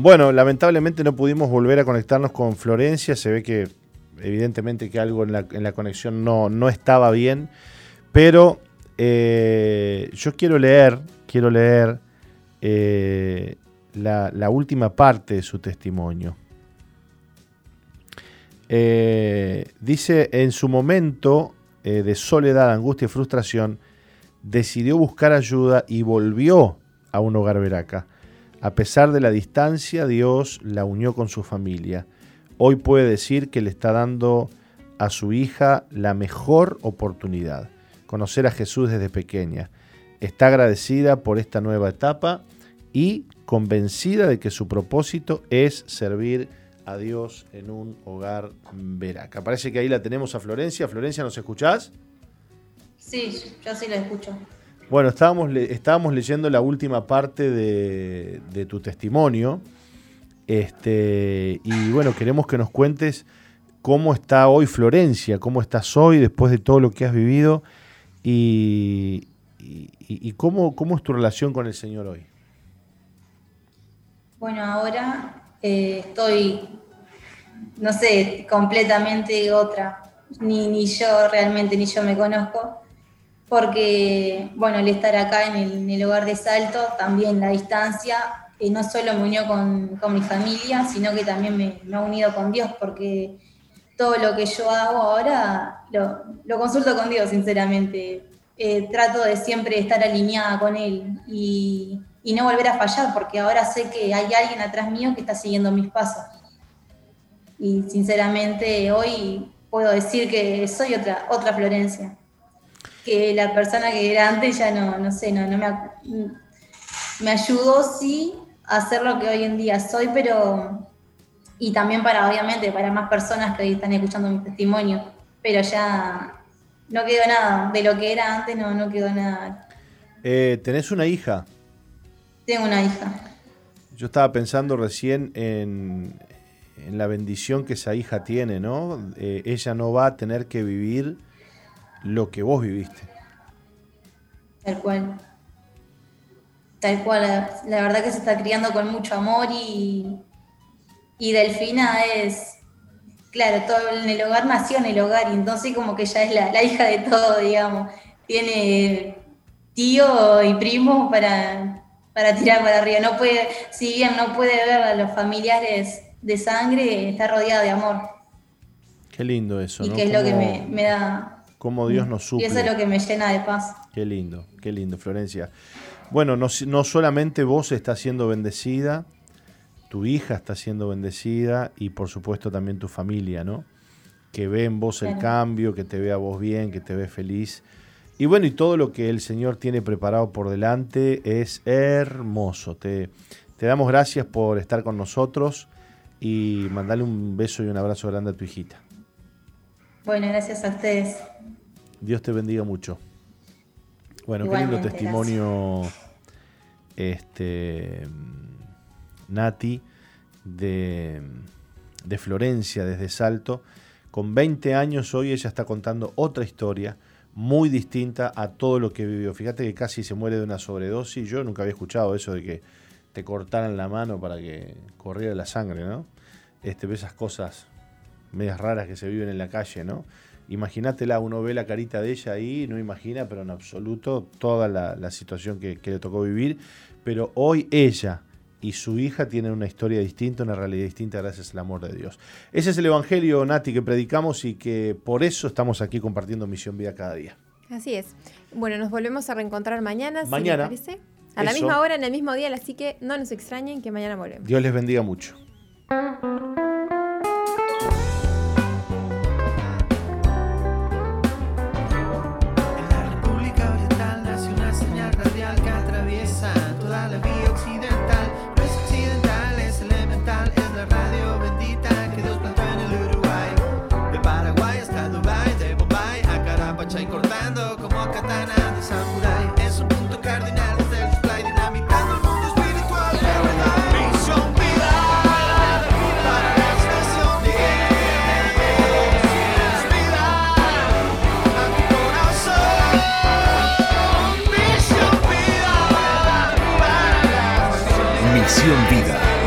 Speaker 6: Bueno, lamentablemente no pudimos volver a conectarnos con Florencia. Se ve que evidentemente que algo en la, conexión no, no, estaba bien. Pero eh, yo quiero leer, quiero leer eh, la, última parte de su testimonio. Eh, dice, en su momento de soledad, angustia y frustración, decidió buscar ayuda y volvió a un hogar veraca. A pesar de la distancia, Dios la unió con su familia. Hoy puede decir que le está dando a su hija la mejor oportunidad, conocer a Jesús desde pequeña. Está agradecida por esta nueva etapa y convencida de que su propósito es servir a Dios en un hogar veraca. Parece que ahí la tenemos a Florencia. Florencia, ¿nos escuchás?
Speaker 7: Sí, yo sí la escucho.
Speaker 6: Bueno, estábamos, estábamos leyendo la última parte de, tu testimonio. Este, y bueno, queremos que nos cuentes cómo está hoy Florencia, cómo estás hoy después de todo lo que has vivido y, cómo, cómo, es tu relación con el Señor hoy.
Speaker 7: Bueno, ahora eh, estoy, no sé, completamente otra. Ni, ni yo realmente, ni yo me conozco porque, bueno, el estar acá en el, hogar de Salto, también la distancia, eh, no solo me unió con, mi familia, sino que también me, ha unido con Dios, porque todo lo que yo hago ahora lo, consulto con Dios, sinceramente. Eh, trato de siempre estar alineada con Él y, y no volver a fallar, porque ahora sé que hay alguien atrás mío que está siguiendo mis pasos. Y sinceramente hoy puedo decir que soy otra, otra Florencia que la persona que era antes ya no, no sé, no, no me, me ayudó sí a ser lo que hoy en día soy, pero y también para, obviamente, para más personas que están escuchando mi testimonio, pero ya no quedó nada, de lo que era antes no, no quedó nada.
Speaker 6: Eh, ¿Tenés una hija?
Speaker 7: Tengo una hija.
Speaker 6: Yo estaba pensando recién en, en la bendición que esa hija tiene, ¿no? Eh, ella no va a tener que vivir lo que vos viviste.
Speaker 7: Tal cual. Tal cual. La, verdad que se está criando con mucho amor y, y Delfina es, claro, todo en el hogar nació en el hogar y entonces como que ya es la, hija de todo, digamos. Tiene tío y primo para, para tirar para arriba. No puede, si bien no puede ver a los familiares de sangre, está rodeada de amor.
Speaker 6: Qué lindo eso.
Speaker 7: Y que es lo que me, me da
Speaker 6: cómo Dios nos suple.
Speaker 7: Y eso es lo que me llena de paz.
Speaker 6: Qué lindo, qué lindo, Florencia. Bueno, no, solamente vos estás siendo bendecida, tu hija está siendo bendecida y por supuesto también tu familia, ¿no? Que ve en vos el cambio, que te vea vos bien, que te ve feliz. Y bueno, y todo lo que el Señor tiene preparado por delante es hermoso. Te, te damos gracias por estar con nosotros y mandarle un beso y un abrazo grande a tu hijita.
Speaker 7: Bueno, gracias a ustedes.
Speaker 6: Dios te bendiga mucho. Bueno, qué lindo testimonio, este, Nati, de, de Florencia, desde Salto. Con 20 años hoy ella está contando otra historia muy distinta a todo lo que vivió. Fíjate que casi se muere de una sobredosis. Yo nunca había escuchado eso de que te cortaran la mano para que corriera la sangre, ¿no? Este, esas cosas medias raras que se viven en la calle, ¿no? Imagínatela, uno ve la carita de ella ahí, no imagina, pero en absoluto toda la, situación que, le tocó vivir. Pero hoy ella y su hija tienen una historia distinta, una realidad distinta gracias al amor de Dios. Ese es el Evangelio, Nati, que predicamos y que por eso estamos aquí compartiendo Misión Vida cada día.
Speaker 2: Así es. Bueno, nos volvemos a reencontrar mañana,
Speaker 6: mañana,
Speaker 2: parece. A la misma hora, en el mismo día, así que no nos extrañen que mañana volvemos.
Speaker 6: Dios les bendiga mucho.